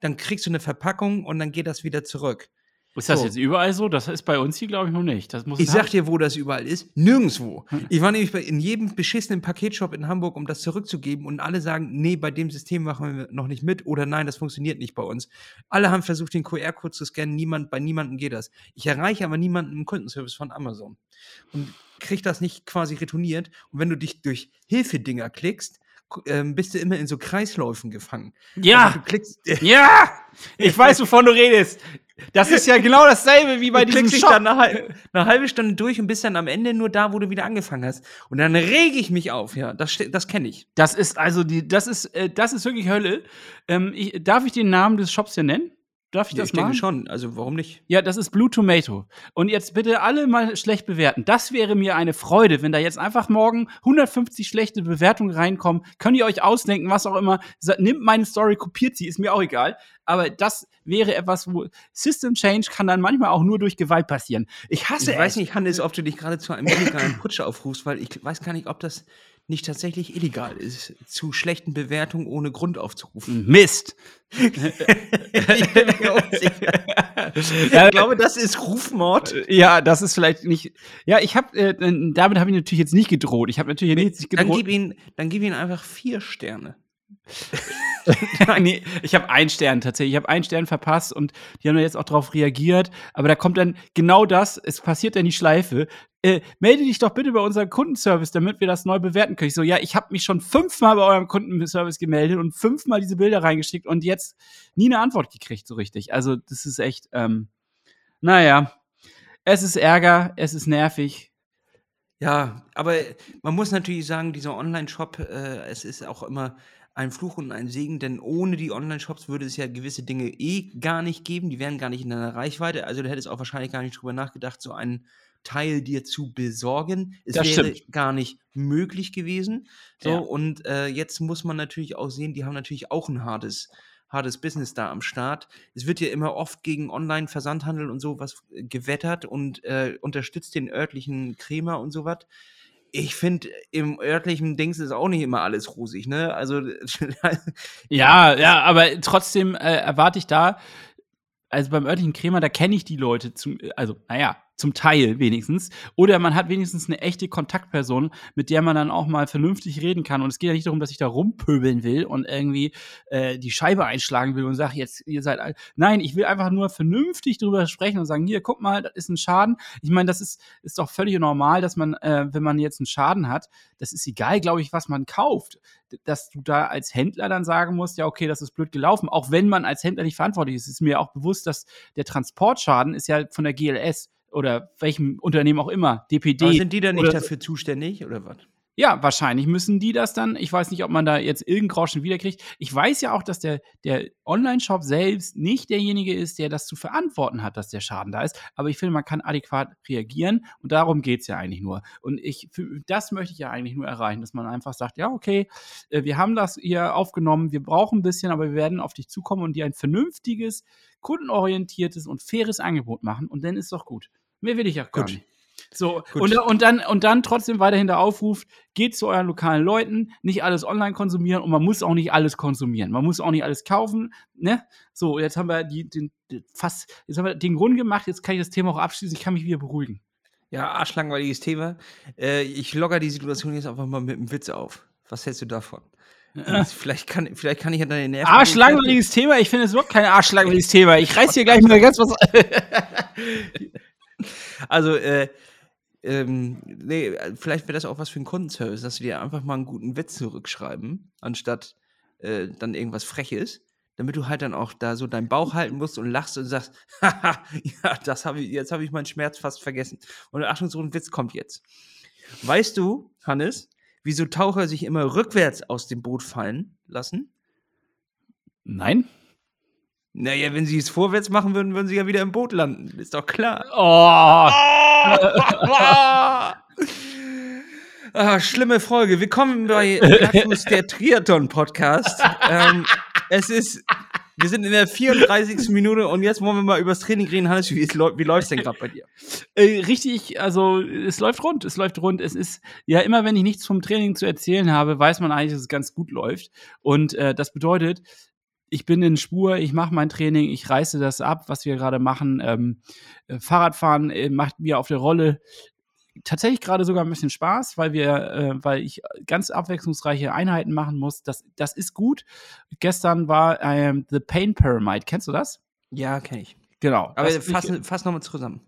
Speaker 1: dann kriegst du eine Verpackung und dann geht das wieder zurück.
Speaker 2: Ist das
Speaker 1: So.
Speaker 2: jetzt überall so? Das ist bei uns hier, glaube ich, noch nicht. Das muss
Speaker 1: Ich sag dir, wo das überall ist. Nirgendwo.
Speaker 2: Hm.
Speaker 1: Ich war nämlich bei, in jedem beschissenen Paketshop in Hamburg, um das zurückzugeben und alle sagen, nee, bei dem System machen wir noch nicht mit oder nein, das funktioniert nicht bei uns. Alle haben versucht, den QR-Code zu scannen, niemand, bei niemandem geht das. Ich erreiche aber niemanden im Kundenservice von Amazon und krieg das nicht quasi retourniert. Und wenn du dich durch Hilfedinger klickst, ähm, bist du immer in so Kreisläufen gefangen.
Speaker 2: Ja,
Speaker 1: Also du klickst,
Speaker 2: ja! Ich weiß, wovon du redest. Das ist ja genau dasselbe wie bei
Speaker 1: du
Speaker 2: diesem Shop.
Speaker 1: dann eine, eine halbe Stunde durch und bist dann am Ende nur da, wo du wieder angefangen hast. Und dann rege ich mich auf, ja. Das, das kenne ich.
Speaker 2: Das ist also die, das ist, äh, das ist wirklich Hölle. Ähm, ich, darf ich den Namen des Shops hier nennen? Darf ich das
Speaker 1: ich denke
Speaker 2: machen?
Speaker 1: schon. Also warum nicht?
Speaker 2: Ja, das ist Blue Tomato. Und jetzt bitte alle mal schlecht bewerten. Das wäre mir eine Freude, wenn da jetzt einfach morgen 150 schlechte Bewertungen reinkommen. Könnt ihr euch ausdenken, was auch immer. Nimmt meine Story, kopiert sie, ist mir auch egal. Aber das wäre etwas, wo System Change kann dann manchmal auch nur durch Gewalt passieren. Ich hasse
Speaker 1: Ich weiß
Speaker 2: es.
Speaker 1: nicht, Hannes, ob du dich gerade zu einem illegalen Putsch aufrufst, weil ich weiß gar nicht, ob das nicht tatsächlich illegal ist, zu schlechten Bewertungen ohne Grund aufzurufen.
Speaker 2: Mist.
Speaker 1: ich glaube, das ist Rufmord.
Speaker 2: Ja, das ist vielleicht nicht. Ja, ich habe äh, damit habe ich natürlich jetzt nicht gedroht. Ich habe natürlich jetzt nicht
Speaker 1: Dann
Speaker 2: gedroht.
Speaker 1: gib, ihn, dann gib ihm einfach vier Sterne.
Speaker 2: nee, ich habe einen Stern tatsächlich. Ich habe einen Stern verpasst und die haben da jetzt auch drauf reagiert. Aber da kommt dann genau das, es passiert dann die Schleife. Äh, melde dich doch bitte bei unserem Kundenservice, damit wir das neu bewerten können. Ich so, ja, ich habe mich schon fünfmal bei eurem Kundenservice gemeldet und fünfmal diese Bilder reingeschickt und jetzt nie eine Antwort gekriegt, so richtig. Also, das ist echt, ähm, naja, es ist Ärger, es ist nervig.
Speaker 1: Ja, aber man muss natürlich sagen, dieser Online-Shop, äh, es ist auch immer ein Fluch und ein Segen, denn ohne die Online-Shops würde es ja gewisse Dinge eh gar nicht geben, die wären gar nicht in deiner Reichweite. Also du hättest auch wahrscheinlich gar nicht drüber nachgedacht, so einen Teil dir zu besorgen. Es
Speaker 2: Das
Speaker 1: wäre
Speaker 2: stimmt.
Speaker 1: gar nicht möglich gewesen. So,
Speaker 2: Ja.
Speaker 1: und äh, jetzt muss man natürlich auch sehen, die haben natürlich auch ein hartes, hartes Business da am Start. Es wird ja immer oft gegen Online-Versandhandel und sowas gewettert und äh, unterstützt den örtlichen Krämer und sowas. Ich finde, im örtlichen Dings ist auch nicht immer alles rosig, ne? Also,
Speaker 2: Ja, ja, aber trotzdem äh, erwarte ich da, also beim örtlichen Krämer, da kenne ich die Leute zum, also, naja, zum Teil wenigstens. Oder man hat wenigstens eine echte Kontaktperson, mit der man dann auch mal vernünftig reden kann. Und es geht ja nicht darum, dass ich da rumpöbeln will und irgendwie äh, die Scheibe einschlagen will und sage, jetzt, ihr seid all Nein, ich will einfach nur vernünftig drüber sprechen und sagen, hier, guck mal, das ist ein Schaden. Ich meine, das ist, ist doch völlig normal, dass man, äh, wenn man jetzt einen Schaden hat, das ist egal, glaube ich, was man kauft dass du da als Händler dann sagen musst, ja, okay, das ist blöd gelaufen, auch wenn man als Händler nicht verantwortlich ist. Ist mir auch bewusst, dass der Transportschaden ist ja von der GLS oder welchem Unternehmen auch immer, DPD.
Speaker 1: aber sind die dann nicht dafür zuständig oder was?
Speaker 2: Ja, wahrscheinlich müssen die das dann. Ich weiß nicht, ob man da jetzt irgendeinen Groschen wiederkriegt. Ich weiß ja auch, dass der, der Online-Shop selbst nicht derjenige ist, der das zu verantworten hat, dass der Schaden da ist. Aber ich finde, man kann adäquat reagieren und darum geht's ja eigentlich nur. Und ich, für- das möchte ich ja eigentlich nur erreichen, dass man einfach sagt, ja, okay, äh, wir haben das hier aufgenommen, wir brauchen ein bisschen, aber wir werden auf dich zukommen und dir ein vernünftiges, kundenorientiertes und faires Angebot machen und dann ist doch gut. Mehr will ich auch gar
Speaker 1: Gut.
Speaker 2: nicht. So,
Speaker 1: Gut.
Speaker 2: und, und, dann, und dann trotzdem weiterhin der Aufruf, geht zu euren lokalen Leuten, nicht alles online konsumieren und man muss auch nicht alles konsumieren. Man muss auch nicht alles kaufen, ne? So, jetzt haben wir die, den, den, fast, jetzt haben wir den Grund gemacht, jetzt kann ich das Thema auch abschließen, ich kann mich wieder beruhigen.
Speaker 1: Ja, arschlangweiliges Thema. Äh, ich locker die Situation jetzt einfach mal mit einem Witz auf. Was hältst du davon?
Speaker 2: Äh.
Speaker 1: Vielleicht, kann, vielleicht kann ich ja deine Nerven.
Speaker 2: Arschlangweiliges Thema, ich finde es überhaupt kein arschlangweiliges Thema. Ich reiß hier gleich mal ganz was.
Speaker 1: Also, äh, ähm, nee, äh, vielleicht wäre das auch was für einen Kundenservice, dass sie dir einfach mal einen guten Witz zurückschreiben, anstatt äh, dann irgendwas Freches, damit du halt dann auch da so deinen Bauch halten musst und lachst und sagst, haha, ja, das habe ich, jetzt habe ich meinen Schmerz fast vergessen. Und Achtung, so ein Witz kommt jetzt. Weißt du, Hannes, wieso Taucher sich immer rückwärts aus dem Boot fallen lassen?
Speaker 2: Nein?
Speaker 1: Naja, wenn sie es vorwärts machen würden, würden sie ja wieder im Boot landen. Ist doch klar.
Speaker 2: Oh,
Speaker 1: Ah, schlimme Folge. Willkommen bei Blattfuß, der Triathlon-Podcast. ähm, es ist, wir sind in der 34. Minute und jetzt wollen wir mal übers Training reden. Hannes, wie, wie läuft es denn gerade bei dir?
Speaker 2: Äh, richtig, also es läuft rund, es läuft rund. Es ist ja immer, wenn ich nichts vom Training zu erzählen habe, weiß man eigentlich, dass es ganz gut läuft. Und äh, das bedeutet, ich bin in Spur, ich mache mein Training, ich reiße das ab, was wir gerade machen. Ähm, äh, Fahrradfahren äh, macht mir auf der Rolle tatsächlich gerade sogar ein bisschen Spaß, weil wir, äh, weil ich ganz abwechslungsreiche Einheiten machen muss. Das, das ist gut. Gestern war ähm, The Pain Pyramid. Kennst du das?
Speaker 1: Ja, kenne ich.
Speaker 2: Genau.
Speaker 1: Aber fass, fass nochmal zusammen.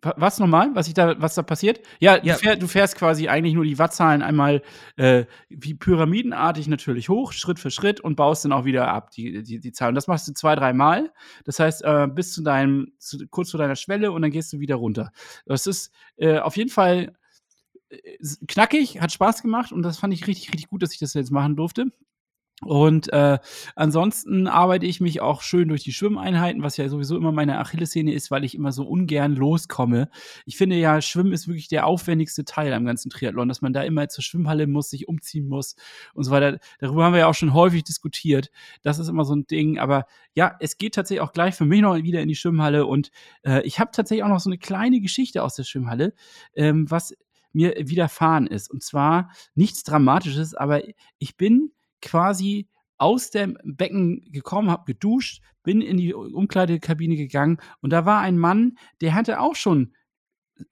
Speaker 2: Was nochmal? Was, ich da, was da passiert? Ja, ja. Du, fährst, du, fährst, quasi eigentlich nur die Wattzahlen einmal äh, wie pyramidenartig natürlich hoch, Schritt für Schritt und baust dann auch wieder ab, die, die, die Zahlen. Das machst du zwei, dreimal. Das heißt, äh, bis zu deinem, zu, kurz zu deiner Schwelle und dann gehst du wieder runter. Das ist äh, auf jeden Fall äh, knackig, hat Spaß gemacht und das fand ich richtig, richtig gut, dass ich das jetzt machen durfte. Und äh, ansonsten arbeite ich mich auch schön durch die Schwimmeinheiten, was ja sowieso immer meine Achillessehne ist, weil ich immer so ungern loskomme. Ich finde ja, Schwimmen ist wirklich der aufwendigste Teil am ganzen Triathlon, dass man da immer zur Schwimmhalle muss, sich umziehen muss und so weiter. Darüber haben wir ja auch schon häufig diskutiert. Das ist immer so ein Ding. Aber ja, es geht tatsächlich auch gleich für mich noch wieder in die Schwimmhalle. Und äh, ich habe tatsächlich auch noch so eine kleine Geschichte aus der Schwimmhalle, ähm, was mir widerfahren ist. Und zwar nichts Dramatisches, aber ich bin quasi aus dem Becken gekommen, habe geduscht, bin in die Umkleidekabine gegangen und da war ein Mann, der hatte auch schon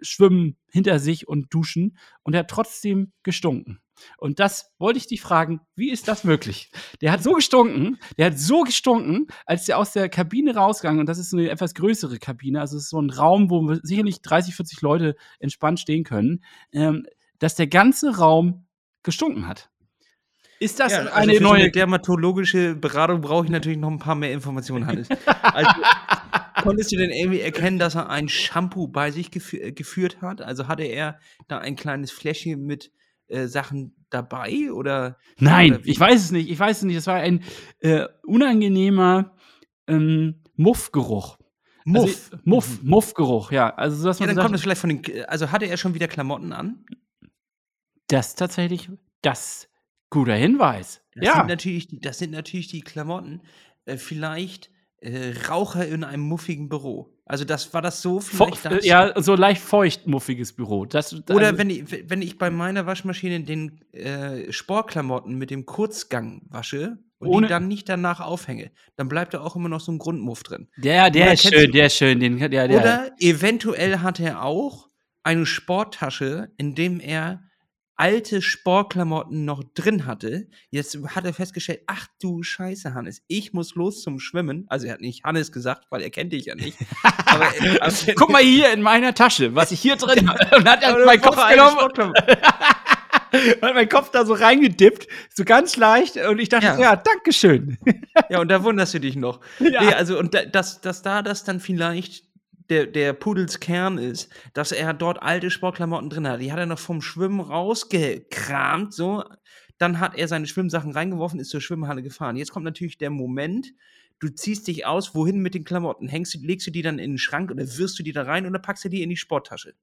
Speaker 2: Schwimmen hinter sich und Duschen und er hat trotzdem gestunken. Und das wollte ich dich fragen, wie ist das möglich? Der hat so gestunken, der hat so gestunken, als der aus der Kabine rausgegangen, und das ist eine etwas größere Kabine, also es ist so ein Raum, wo sicherlich 30, 40 Leute entspannt stehen können, ähm, dass der ganze Raum gestunken hat.
Speaker 1: Ist das ja, also eine neue eine dermatologische Beratung? Brauche ich natürlich noch ein paar mehr Informationen, Hannes. also, konntest du denn irgendwie erkennen, dass er ein Shampoo bei sich gefü äh, geführt hat? Also hatte er da ein kleines Fläschchen mit äh, Sachen dabei oder?
Speaker 2: Nein, oder ich weiß es nicht. Ich weiß es nicht. Das war ein äh, unangenehmer ähm, Muffgeruch.
Speaker 1: Muff.
Speaker 2: Also, Muff, mhm. Muffgeruch, ja. Also,
Speaker 1: dass man ja, dann kommt es vielleicht von den. Also hatte er schon wieder Klamotten an?
Speaker 2: Das tatsächlich, das Guter Hinweis.
Speaker 1: Das
Speaker 2: ja.
Speaker 1: Sind natürlich, das sind natürlich die Klamotten. Äh, vielleicht äh, Raucher in einem muffigen Büro. Also das war das so
Speaker 2: vielleicht das? Ja, so leicht feucht muffiges Büro. Das,
Speaker 1: Oder also wenn ich, wenn ich bei meiner Waschmaschine den äh, Sportklamotten mit dem Kurzgang wasche und Ohne die dann nicht danach aufhänge, dann bleibt da auch immer noch so ein Grundmuff drin.
Speaker 2: Der, der ist schön, der ist schön. Den, der, der.
Speaker 1: Oder eventuell hat er auch eine Sporttasche, in dem er alte Sportklamotten noch drin hatte. Jetzt hat er festgestellt, ach du Scheiße, Hannes, ich muss los zum Schwimmen. Also er hat nicht Hannes gesagt, weil er kennt dich ja nicht.
Speaker 2: Aber, also, Guck mal hier in meiner Tasche, was ich hier drin habe. Und hat er meinen Kopf genommen. hat meinen Kopf da so reingedippt, so ganz leicht. Und ich dachte, ja, ja Dankeschön.
Speaker 1: ja, und da wunderst du dich noch. Ja. Nee, also, und da, dass, dass da das dann vielleicht der, der Pudels Kern ist, dass er dort alte Sportklamotten drin hat. Die hat er noch vom Schwimmen rausgekramt, so. Dann hat er seine Schwimmsachen reingeworfen, ist zur Schwimmhalle gefahren. Jetzt kommt natürlich der Moment, du ziehst dich aus, wohin mit den Klamotten? Hängst du, legst du die dann in den Schrank oder wirst du die da rein oder packst du die in die Sporttasche?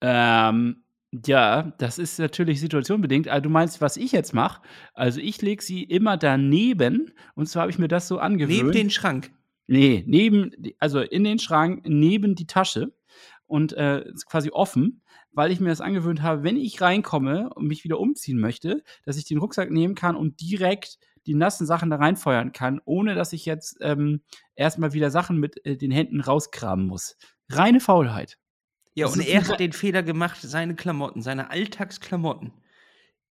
Speaker 2: Ähm, ja, das ist natürlich situationbedingt. Also du meinst, was ich jetzt mache? Also ich lege sie immer daneben und zwar habe ich mir das so angewöhnt.
Speaker 1: Neben den Schrank.
Speaker 2: Nee, neben, also in den Schrank, neben die Tasche und äh, ist quasi offen, weil ich mir das angewöhnt habe, wenn ich reinkomme und mich wieder umziehen möchte, dass ich den Rucksack nehmen kann und direkt die nassen Sachen da reinfeuern kann, ohne dass ich jetzt ähm, erstmal wieder Sachen mit äh, den Händen rausgraben muss. Reine Faulheit.
Speaker 1: Ja, das und er hat den Fehler gemacht, seine Klamotten, seine Alltagsklamotten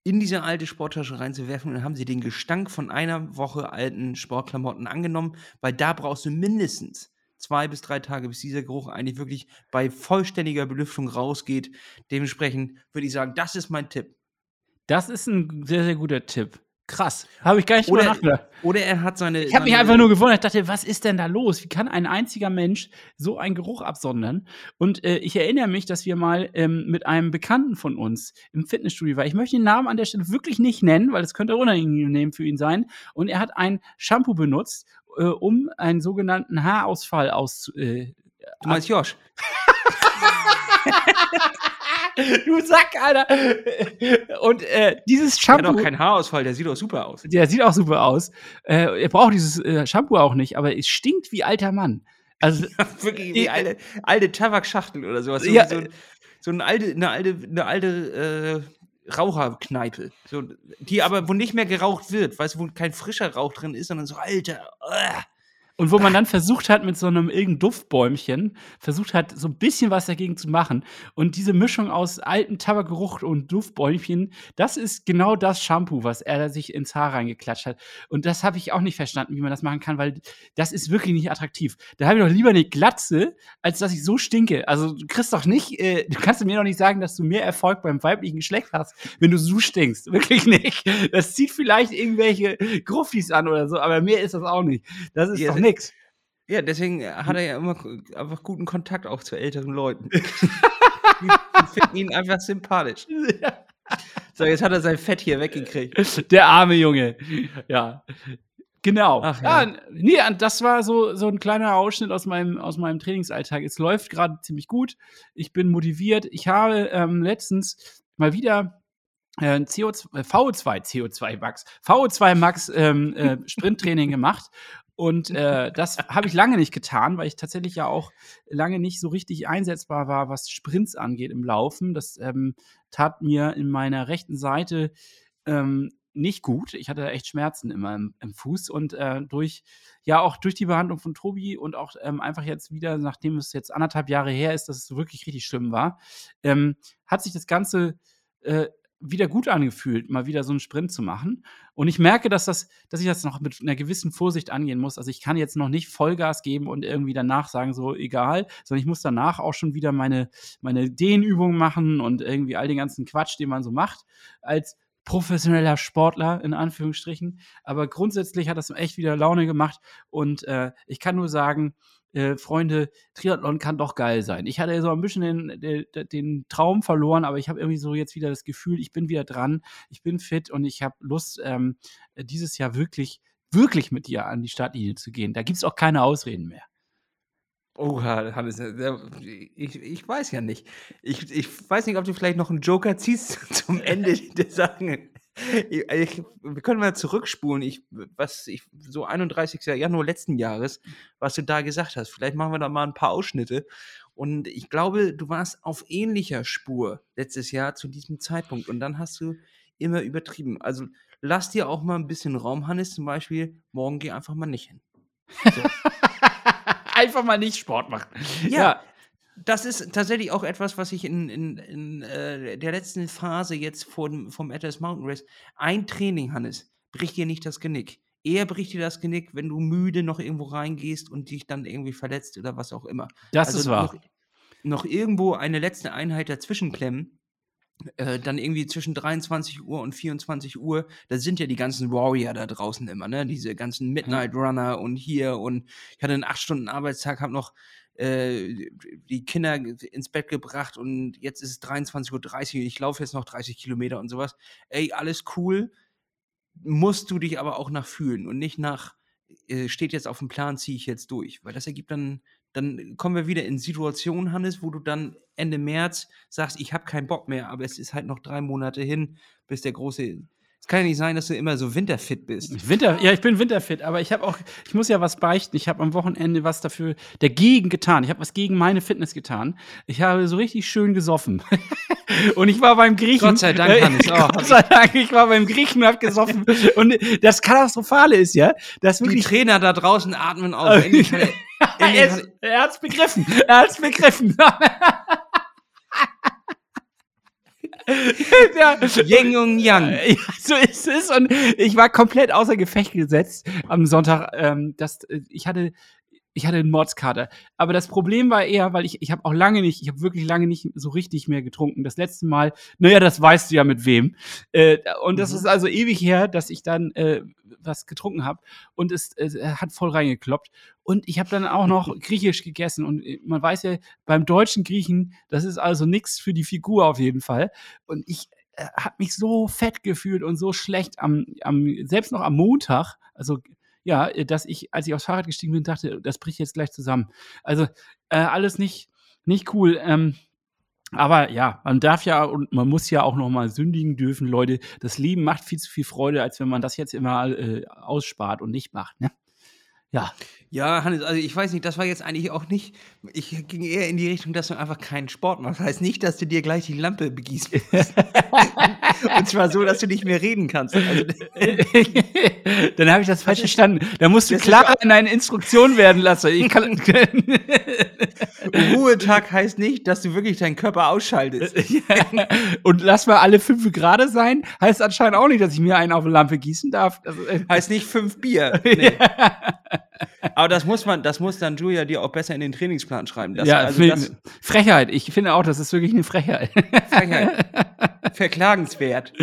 Speaker 1: in diese alte Sporttasche reinzuwerfen dann haben sie den Gestank von einer Woche alten Sportklamotten angenommen, weil da brauchst du mindestens zwei bis drei Tage, bis dieser Geruch eigentlich wirklich bei vollständiger Belüftung rausgeht. Dementsprechend würde ich sagen, das ist mein Tipp.
Speaker 2: Das ist ein sehr, sehr guter Tipp. Krass. Habe ich gar nicht
Speaker 1: drüber nachgedacht. Oder er hat seine.
Speaker 2: Ich habe mich einfach nur gewundert. Ich dachte, was ist denn da los? Wie kann ein einziger Mensch so einen Geruch absondern? Und äh, ich erinnere mich, dass wir mal ähm, mit einem Bekannten von uns im Fitnessstudio waren. Ich möchte den Namen an der Stelle wirklich nicht nennen, weil es könnte unangenehm für ihn sein. Und er hat ein Shampoo benutzt, äh, um einen sogenannten Haarausfall aus. Äh,
Speaker 1: du meinst Josh?
Speaker 2: du Sack, Alter. Und äh, dieses Shampoo.
Speaker 1: Der hat doch keinen Haarausfall, der sieht auch super aus.
Speaker 2: Der sieht auch super aus. Äh, er braucht dieses äh, Shampoo auch nicht, aber es stinkt wie alter Mann. Also
Speaker 1: wirklich wie alte, alte Tabakschachtel oder sowas. So, ja, so, so eine alte, eine alte, eine alte Raucherkneipe. So, die aber, wo nicht mehr geraucht wird, weißt du, wo kein frischer Rauch drin ist, sondern so, Alter, uh,
Speaker 2: und wo man dann versucht hat, mit so einem irgendeinem Duftbäumchen, versucht hat, so ein bisschen was dagegen zu machen. Und diese Mischung aus altem Tabakgeruch und Duftbäumchen, das ist genau das Shampoo, was er sich ins Haar reingeklatscht hat. Und das habe ich auch nicht verstanden, wie man das machen kann, weil das ist wirklich nicht attraktiv. Da habe ich doch lieber eine Glatze, als dass ich so stinke. Also du kriegst doch nicht, äh, du kannst mir doch nicht sagen, dass du mehr Erfolg beim weiblichen Geschlecht hast, wenn du so stinkst. Wirklich nicht. Das zieht vielleicht irgendwelche Gruffis an oder so, aber mehr ist das auch nicht. Das ist ja, doch nix.
Speaker 1: Ja, deswegen äh, hat er ja immer einfach guten Kontakt auch zu älteren Leuten. die finden ihn einfach sympathisch. So, jetzt hat er sein Fett hier weggekriegt.
Speaker 2: Der arme Junge. Ja. Genau. Ach, ja. ja. nee, das war so, so ein kleiner Ausschnitt aus meinem, aus meinem Trainingsalltag. Es läuft gerade ziemlich gut. Ich bin motiviert. Ich habe ähm, letztens mal wieder äh, CO2, VO2, CO2 Max, VO2 Max ähm, äh, Sprinttraining gemacht und äh, das habe ich lange nicht getan, weil ich tatsächlich ja auch lange nicht so richtig einsetzbar war, was Sprints angeht im Laufen. Das ähm, tat mir in meiner rechten Seite ähm, nicht gut. Ich hatte echt Schmerzen immer im, im Fuß und äh, durch, ja, auch durch die Behandlung von Tobi und auch ähm, einfach jetzt wieder, nachdem es jetzt anderthalb Jahre her ist, dass es wirklich richtig schlimm war, ähm, hat sich das Ganze äh, wieder gut angefühlt, mal wieder so einen Sprint zu machen. Und ich merke, dass, das, dass ich das noch mit einer gewissen Vorsicht angehen muss. Also ich kann jetzt noch nicht Vollgas geben und irgendwie danach sagen, so egal, sondern ich muss danach auch schon wieder meine, meine Dehnübungen machen und irgendwie all den ganzen Quatsch, den man so macht, als professioneller Sportler in Anführungsstrichen. Aber grundsätzlich hat das echt wieder Laune gemacht und äh, ich kann nur sagen, äh, Freunde, Triathlon kann doch geil sein. Ich hatte so ein bisschen den, den, den Traum verloren, aber ich habe irgendwie so jetzt wieder das Gefühl, ich bin wieder dran, ich bin fit und ich habe Lust, ähm, dieses Jahr wirklich, wirklich mit dir an die Startlinie zu gehen. Da gibt es auch keine Ausreden mehr.
Speaker 1: Oh, Hannes, ich, ich weiß ja nicht. Ich, ich weiß nicht, ob du vielleicht noch einen Joker ziehst zum Ende der Sachen. Ich, ich, wir können mal zurückspulen, ich, was ich, so 31. Januar letzten Jahres, was du da gesagt hast. Vielleicht machen wir da mal ein paar Ausschnitte. Und ich glaube, du warst auf ähnlicher Spur letztes Jahr zu diesem Zeitpunkt. Und dann hast du immer übertrieben. Also lass dir auch mal ein bisschen Raum, Hannes, zum Beispiel, morgen geh einfach mal nicht hin.
Speaker 2: So. einfach mal nicht Sport machen.
Speaker 1: Ja, ja, das ist tatsächlich auch etwas, was ich in, in, in äh, der letzten Phase jetzt vom, vom Atlas Mountain Race, ein Training, Hannes, bricht dir nicht das Genick. Eher bricht dir das Genick, wenn du müde noch irgendwo reingehst und dich dann irgendwie verletzt oder was auch immer.
Speaker 2: Das also ist wahr.
Speaker 1: Noch, noch irgendwo eine letzte Einheit dazwischen klemmen, äh, dann irgendwie zwischen 23 Uhr und 24 Uhr, da sind ja die ganzen Warrior da draußen immer, ne? Diese ganzen Midnight Runner und hier und ich hatte einen 8 Stunden Arbeitstag, habe noch äh, die Kinder ins Bett gebracht und jetzt ist es 23.30 Uhr und ich laufe jetzt noch 30 Kilometer und sowas. Ey, alles cool. Musst du dich aber auch nach fühlen und nicht nach, äh, steht jetzt auf dem Plan, ziehe ich jetzt durch. Weil das ergibt dann, dann kommen wir wieder in Situationen, Hannes, wo du dann Ende März sagst, ich habe keinen Bock mehr, aber es ist halt noch drei Monate hin, bis der große es kann ja nicht sein, dass du immer so winterfit bist.
Speaker 2: Winter, ja, ich bin winterfit, aber ich habe auch, ich muss ja was beichten. Ich habe am Wochenende was dafür dagegen getan. Ich habe was gegen meine Fitness getan. Ich habe so richtig schön gesoffen. und ich war beim Griechen.
Speaker 1: Gott sei Dank, Hannes.
Speaker 2: Oh, Gott sei Dank, ich war beim Griechen und habe gesoffen. und das Katastrophale ist ja, dass
Speaker 1: wirklich. Die Trainer da draußen atmen auf. er,
Speaker 2: er hat's begriffen. Er hat's begriffen.
Speaker 1: ja. Yin und Yang.
Speaker 2: Ja, so ist es. Und ich war komplett außer Gefecht gesetzt am Sonntag. Ähm, das, äh, ich hatte ich hatte einen Mordskater. Aber das Problem war eher, weil ich, ich habe auch lange nicht, ich habe wirklich lange nicht so richtig mehr getrunken. Das letzte Mal, naja, das weißt du ja mit wem. Äh, und das mhm. ist also ewig her, dass ich dann äh, was getrunken habe. Und es äh, hat voll reingekloppt. Und ich habe dann auch noch Griechisch gegessen. Und äh, man weiß ja, beim deutschen Griechen, das ist also nichts für die Figur auf jeden Fall. Und ich äh, habe mich so fett gefühlt und so schlecht am, am selbst noch am Montag, also ja, äh, dass ich, als ich aufs Fahrrad gestiegen bin, dachte, das bricht jetzt gleich zusammen. Also äh, alles nicht, nicht cool. Ähm, aber ja, man darf ja und man muss ja auch noch mal sündigen dürfen, Leute. Das Leben macht viel zu viel Freude, als wenn man das jetzt immer äh, ausspart und nicht macht. Ne?
Speaker 1: Ja. Ja, Hannes, also ich weiß nicht, das war jetzt eigentlich auch nicht. Ich ging eher in die Richtung, dass du einfach keinen Sport machst. Das heißt nicht, dass du dir gleich die Lampe begießt. Und zwar so, dass du nicht mehr reden kannst. Also,
Speaker 2: Dann habe ich das falsch verstanden. Da musst du klarer in deine Instruktion werden lassen. Ich kann
Speaker 1: Ruhetag heißt nicht, dass du wirklich deinen Körper ausschaltest.
Speaker 2: Und lass mal alle fünf Grad sein, heißt anscheinend auch nicht, dass ich mir einen auf eine Lampe gießen darf. Äh,
Speaker 1: heißt nicht fünf Bier. Nee. Aber das muss man, das muss dann Julia dir auch besser in den Trainingsplan schreiben. Das,
Speaker 2: ja,
Speaker 1: also das,
Speaker 2: Frechheit. Ich finde auch, das ist wirklich eine Frechheit. Frechheit.
Speaker 1: Verklagenswert.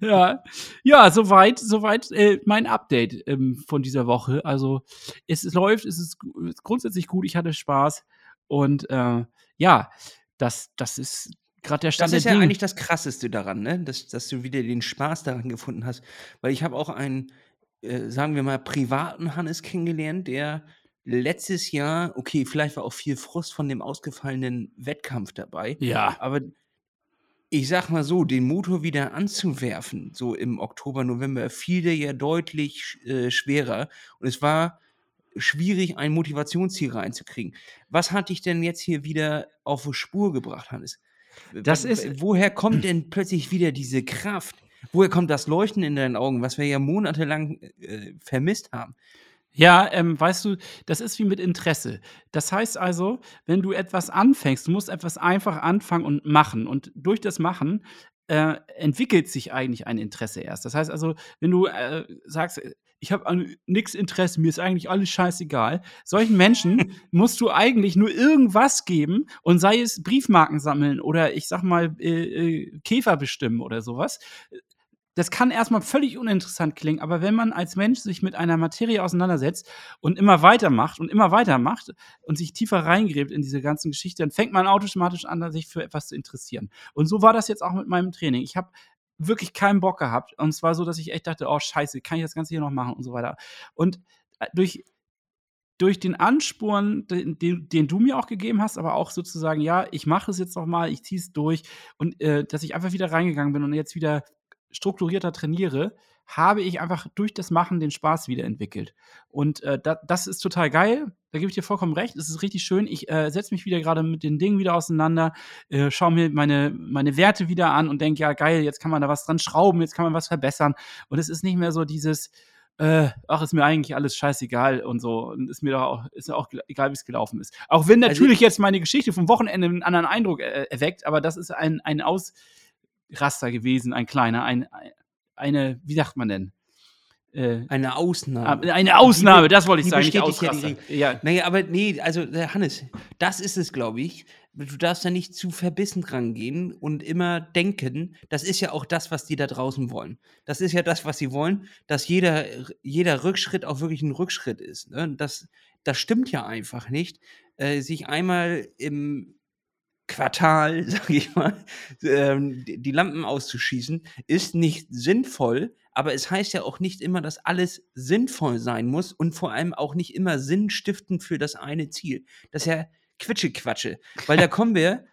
Speaker 2: Ja, ja, soweit, soweit äh, mein Update ähm, von dieser Woche. Also es, es läuft, es ist, grundsätzlich gut. Ich hatte Spaß und äh, ja, das, das ist gerade der Stand
Speaker 1: Das ist ja
Speaker 2: Dinge.
Speaker 1: eigentlich das Krasseste daran, ne? dass, dass du wieder den Spaß daran gefunden hast. Weil ich habe auch einen, äh, sagen wir mal, privaten Hannes kennengelernt, der letztes Jahr, okay, vielleicht war auch viel Frust von dem ausgefallenen Wettkampf dabei,
Speaker 2: Ja,
Speaker 1: aber ich sag mal so, den Motor wieder anzuwerfen, so im Oktober, November, fiel der ja deutlich äh, schwerer. Und es war schwierig, ein Motivationsziel reinzukriegen. Was hat dich denn jetzt hier wieder auf die Spur gebracht, Hannes?
Speaker 2: Das ist-
Speaker 1: Woher kommt denn plötzlich wieder diese Kraft? Woher kommt das Leuchten in deinen Augen, was wir ja monatelang äh, vermisst haben?
Speaker 2: Ja, ähm, weißt du, das ist wie mit Interesse. Das heißt also, wenn du etwas anfängst, du musst etwas einfach anfangen und machen. Und durch das Machen äh, entwickelt sich eigentlich ein Interesse erst. Das heißt also, wenn du äh, sagst, ich habe an nichts Interesse, mir ist eigentlich alles scheißegal. Solchen Menschen musst du eigentlich nur irgendwas geben und sei es Briefmarken sammeln oder ich sag mal äh, äh, Käfer bestimmen oder sowas. Das kann erstmal völlig uninteressant klingen, aber wenn man als Mensch sich mit einer Materie auseinandersetzt und immer weitermacht und immer weitermacht und sich tiefer reingräbt in diese ganzen Geschichten, dann fängt man automatisch an, sich für etwas zu interessieren. Und so war das jetzt auch mit meinem Training. Ich habe wirklich keinen Bock gehabt. Und zwar so, dass ich echt dachte, oh scheiße, kann ich das Ganze hier noch machen und so weiter. Und äh, durch, durch den Ansporn, den, den, den du mir auch gegeben hast, aber auch sozusagen, ja, ich mache es jetzt noch mal, ich ziehe es durch und äh, dass ich einfach wieder reingegangen bin und jetzt wieder strukturierter trainiere, habe ich einfach durch das Machen den Spaß wieder entwickelt. Und äh, da, das ist total geil. Da gebe ich dir vollkommen recht. Es ist richtig schön. Ich äh, setze mich wieder gerade mit den Dingen wieder auseinander, äh, schaue mir meine, meine Werte wieder an und denke, ja, geil, jetzt kann man da was dran schrauben, jetzt kann man was verbessern. Und es ist nicht mehr so dieses, äh, ach, ist mir eigentlich alles scheißegal und so. Und ist mir doch auch, ist mir auch egal, wie es gelaufen ist. Auch wenn
Speaker 1: Also
Speaker 2: natürlich jetzt meine Geschichte vom Wochenende einen anderen Eindruck äh, erweckt, aber das ist ein, ein Ausraster gewesen, ein kleiner, ein, ein eine, wie sagt man denn? Äh,
Speaker 1: Eine
Speaker 2: ah,
Speaker 1: Ausnahme.
Speaker 2: eine Ausnahme,
Speaker 1: Die
Speaker 2: das wollte ich sagen, nicht
Speaker 1: bestätigt ja
Speaker 2: Ausraster. Ja,
Speaker 1: Naja, aber nee, also äh, Hannes, das ist es, glaube ich. Du darfst da nicht zu verbissen rangehen und immer denken, das ist ja auch das, was die da draußen wollen. Das ist ja das, was sie wollen, dass jeder, jeder Rückschritt auch wirklich ein Rückschritt ist. Ne? Das, das stimmt ja einfach nicht. Äh, sich einmal im Quartal, sag ich mal, ähm, die Lampen auszuschießen, ist nicht sinnvoll, aber es heißt ja auch nicht immer, dass alles sinnvoll sein muss und vor allem auch nicht immer sinnstiftend für das eine Ziel. Das ist ja Quitsche-Quatsche, weil da kommen wir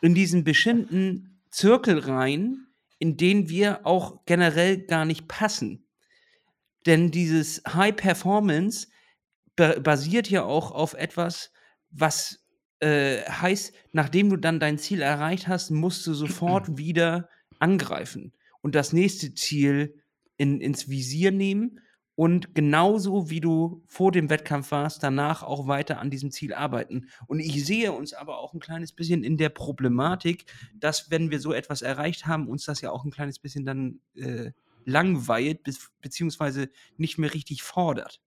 Speaker 1: in diesen bestimmten Zirkel rein, in den wir auch generell gar nicht passen. Denn dieses High Performance ba basiert ja auch auf etwas, was äh, heißt, nachdem du dann dein Ziel erreicht hast, musst du sofort wieder angreifen und das nächste Ziel in, ins Visier nehmen und genauso wie du vor dem Wettkampf warst, danach auch weiter an diesem Ziel arbeiten. Und ich sehe uns aber auch ein kleines bisschen in der Problematik, dass wenn wir so etwas erreicht haben, uns das ja auch ein kleines bisschen dann äh, langweilt, bis, beziehungsweise nicht mehr richtig fordert.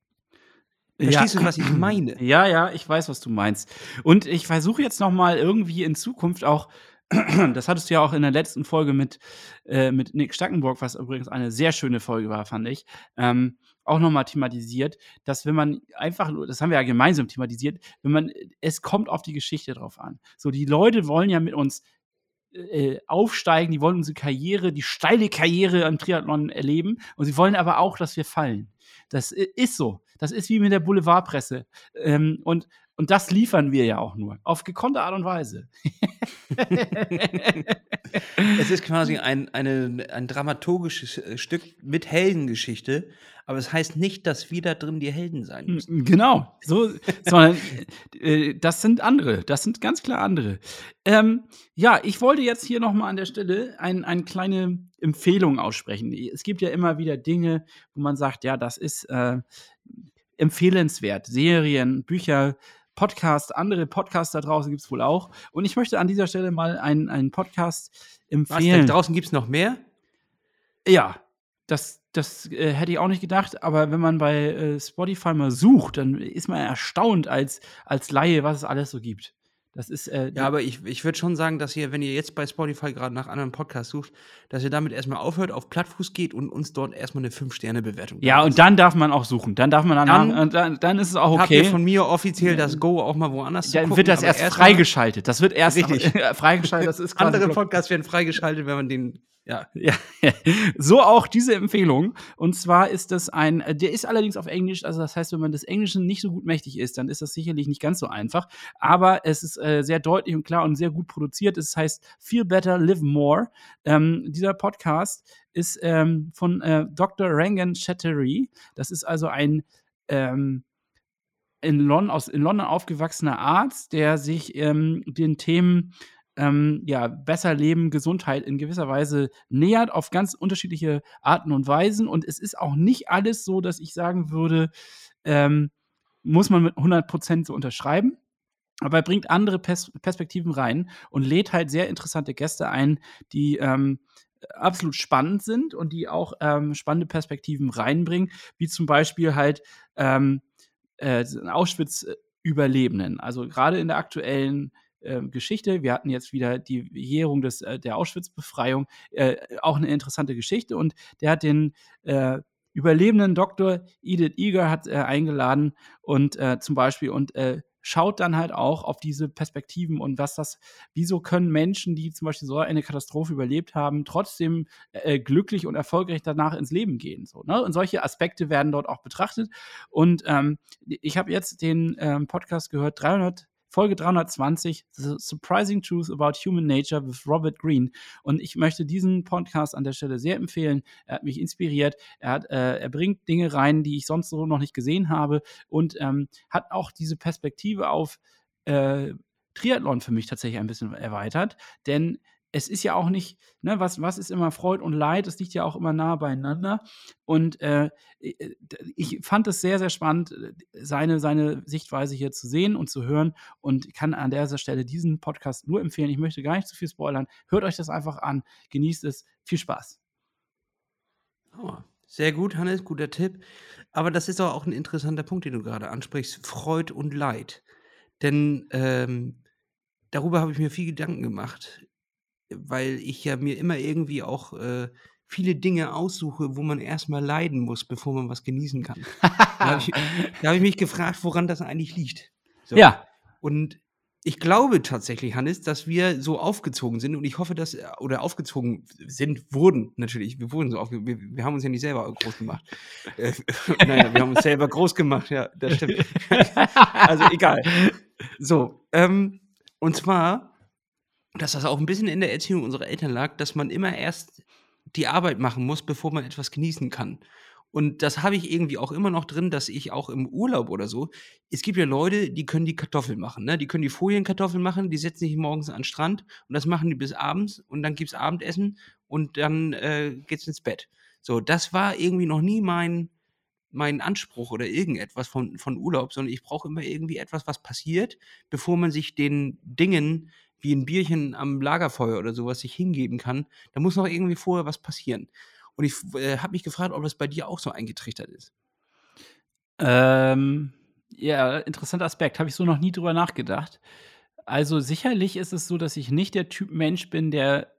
Speaker 1: Verstehst du, was ich meine?
Speaker 2: Ja, ja, ich weiß, was du meinst. Und ich versuche jetzt noch mal irgendwie in Zukunft auch, das hattest du ja auch in der letzten Folge mit, äh, mit Nick Stackenburg, was übrigens eine sehr schöne Folge war, fand ich, ähm, auch noch mal thematisiert, dass wenn man einfach, nur- das haben wir ja gemeinsam thematisiert, wenn man, es kommt auf die Geschichte drauf an. So, die Leute wollen ja mit uns äh, aufsteigen, die wollen unsere Karriere, die steile Karriere am Triathlon erleben und sie wollen aber auch, dass wir fallen. Das ist so. Das ist wie mit der Boulevardpresse. Ähm, und Und das liefern wir ja auch nur. Auf gekonnte Art und Weise.
Speaker 1: es ist quasi ein, eine, ein dramaturgisches äh, Stück mit Heldengeschichte, aber es heißt nicht, dass wir da drin die Helden sein müssen.
Speaker 2: Genau, so, sondern äh, das sind andere, das sind ganz klar andere. Ähm, ja, ich wollte jetzt hier nochmal an der Stelle ein, eine kleine Empfehlung aussprechen. Es gibt ja immer wieder Dinge, wo man sagt, ja, das ist äh, empfehlenswert. Serien, Bücher, Podcast, andere Podcasts da draußen gibt es wohl auch. Und ich möchte an dieser Stelle mal einen, einen Podcast empfehlen. Was,
Speaker 1: da draußen gibt es noch mehr?
Speaker 2: Ja, das, das äh, hätte ich auch nicht gedacht, aber wenn man bei äh, Spotify mal sucht, dann ist man erstaunt als, als Laie, was es alles so gibt. Das ist, äh,
Speaker 1: ja, aber ich, ich würde schon sagen, dass ihr, wenn ihr jetzt bei Spotify gerade nach anderen Podcasts sucht, dass ihr damit erstmal aufhört, auf Plattfuß geht und uns dort erstmal eine 5-Sterne-Bewertung
Speaker 2: Ja, und dann darf man auch suchen. Dann darf man danach, dann, dann, dann ist es auch okay. Habt ihr
Speaker 1: von mir offiziell das Go auch mal woanders
Speaker 2: dann gucken. wird das erst freigeschaltet. Das wird erst
Speaker 1: richtig
Speaker 2: freigeschaltet. Das ist
Speaker 1: Andere Podcasts werden freigeschaltet, wenn man den ja.
Speaker 2: ja. so auch diese Empfehlung. Und zwar ist das ein, äh, der ist allerdings auf Englisch, also das heißt, wenn man des Englischen nicht so gut mächtig ist, dann ist das sicherlich nicht ganz so einfach. Aber es ist äh, sehr deutlich und klar und sehr gut produziert. Es heißt Feel Better, Live More. Ähm, dieser Podcast ist ähm, von äh, Dr. Rangan Chattery. Das ist also ein ähm, in, London, aus, in London aufgewachsener Arzt, der sich ähm, den Themen ähm, ja, besser leben, Gesundheit in gewisser Weise nähert, auf ganz unterschiedliche Arten und Weisen. Und es ist auch nicht alles so, dass ich sagen würde, ähm, muss man mit 100% so unterschreiben. Aber er bringt andere Pers Perspektiven rein und lädt halt sehr interessante Gäste ein, die ähm, absolut spannend sind und die auch ähm, spannende Perspektiven reinbringen, wie zum Beispiel halt ähm, äh, Auschwitz-Überlebenden. Also gerade in der aktuellen äh, Geschichte. Wir hatten jetzt wieder die Jährung des, äh, der Auschwitz-Befreiung, äh, auch eine interessante Geschichte. Und der hat den äh, überlebenden Doktor Edith Eger hat, äh, eingeladen und äh, zum Beispiel und schaut dann halt auch auf diese Perspektiven und was das, wieso können Menschen, die zum Beispiel so eine Katastrophe überlebt haben, trotzdem äh, glücklich und erfolgreich danach ins Leben gehen. So, ne? Und solche Aspekte werden dort auch betrachtet. Und ähm, ich habe jetzt den ähm, Podcast gehört, 300 Folge 320, The Surprising Truth About Human Nature with Robert Greene. Und ich möchte diesen Podcast an der Stelle sehr empfehlen. Er hat mich inspiriert. Er, hat, äh, er bringt Dinge rein, die ich sonst so noch nicht gesehen habe und ähm, hat auch diese Perspektive auf äh, Triathlon für mich tatsächlich ein bisschen erweitert. Denn es ist ja auch nicht, ne, was, was ist immer Freud und Leid, es liegt ja auch immer nah beieinander. Und äh, äh ich fand es sehr, sehr spannend, äh, seine, seine Sichtweise hier zu sehen und zu hören und kann an dieser Stelle diesen Podcast nur empfehlen. Ich möchte gar nicht zu viel spoilern. Hört euch das einfach an, genießt es. Viel Spaß.
Speaker 1: Oh, sehr gut, Hannes, guter Tipp. Aber das ist auch ein interessanter Punkt, den du gerade ansprichst: Freud und Leid. Denn ähm, darüber habe ich mir viel Gedanken gemacht weil ich ja mir immer irgendwie auch äh, viele Dinge aussuche, wo man erstmal leiden muss, bevor man was genießen kann. da habe ich, hab ich, mich gefragt, woran das eigentlich liegt.
Speaker 2: So. Ja.
Speaker 1: Und ich glaube tatsächlich, Hannes, dass wir so aufgezogen sind und ich hoffe, dass, oder aufgezogen sind, wurden natürlich, wir wurden so aufgezogen, wir, wir, haben uns ja nicht selber groß gemacht. äh, naja, wir haben uns selber groß gemacht, ja, das stimmt. also egal. So, ähm, und zwar dass das auch ein bisschen in der Erziehung unserer Eltern lag, dass man immer erst die Arbeit machen muss, bevor man etwas genießen kann. Und das habe ich irgendwie auch immer noch drin, dass ich auch im Urlaub oder so, es gibt ja Leute, die können die Kartoffeln machen, ne? Die können die Folienkartoffeln machen, die setzen sich morgens an den Strand und das machen die bis abends und dann gibt es Abendessen und dann äh, geht's ins Bett. So, das war irgendwie noch nie mein, mein Anspruch oder irgendetwas von, von Urlaub, sondern ich brauche immer irgendwie etwas, was passiert, bevor man sich den Dingen wie ein Bierchen am Lagerfeuer oder sowas sich hingeben kann, da muss noch irgendwie vorher was passieren. Und ich äh, habe mich gefragt, ob das bei dir auch so eingetrichtert ist.
Speaker 2: Ähm, ja, interessanter Aspekt. Habe ich so noch nie drüber nachgedacht. Also sicherlich ist es so, dass ich nicht der Typ Mensch bin, der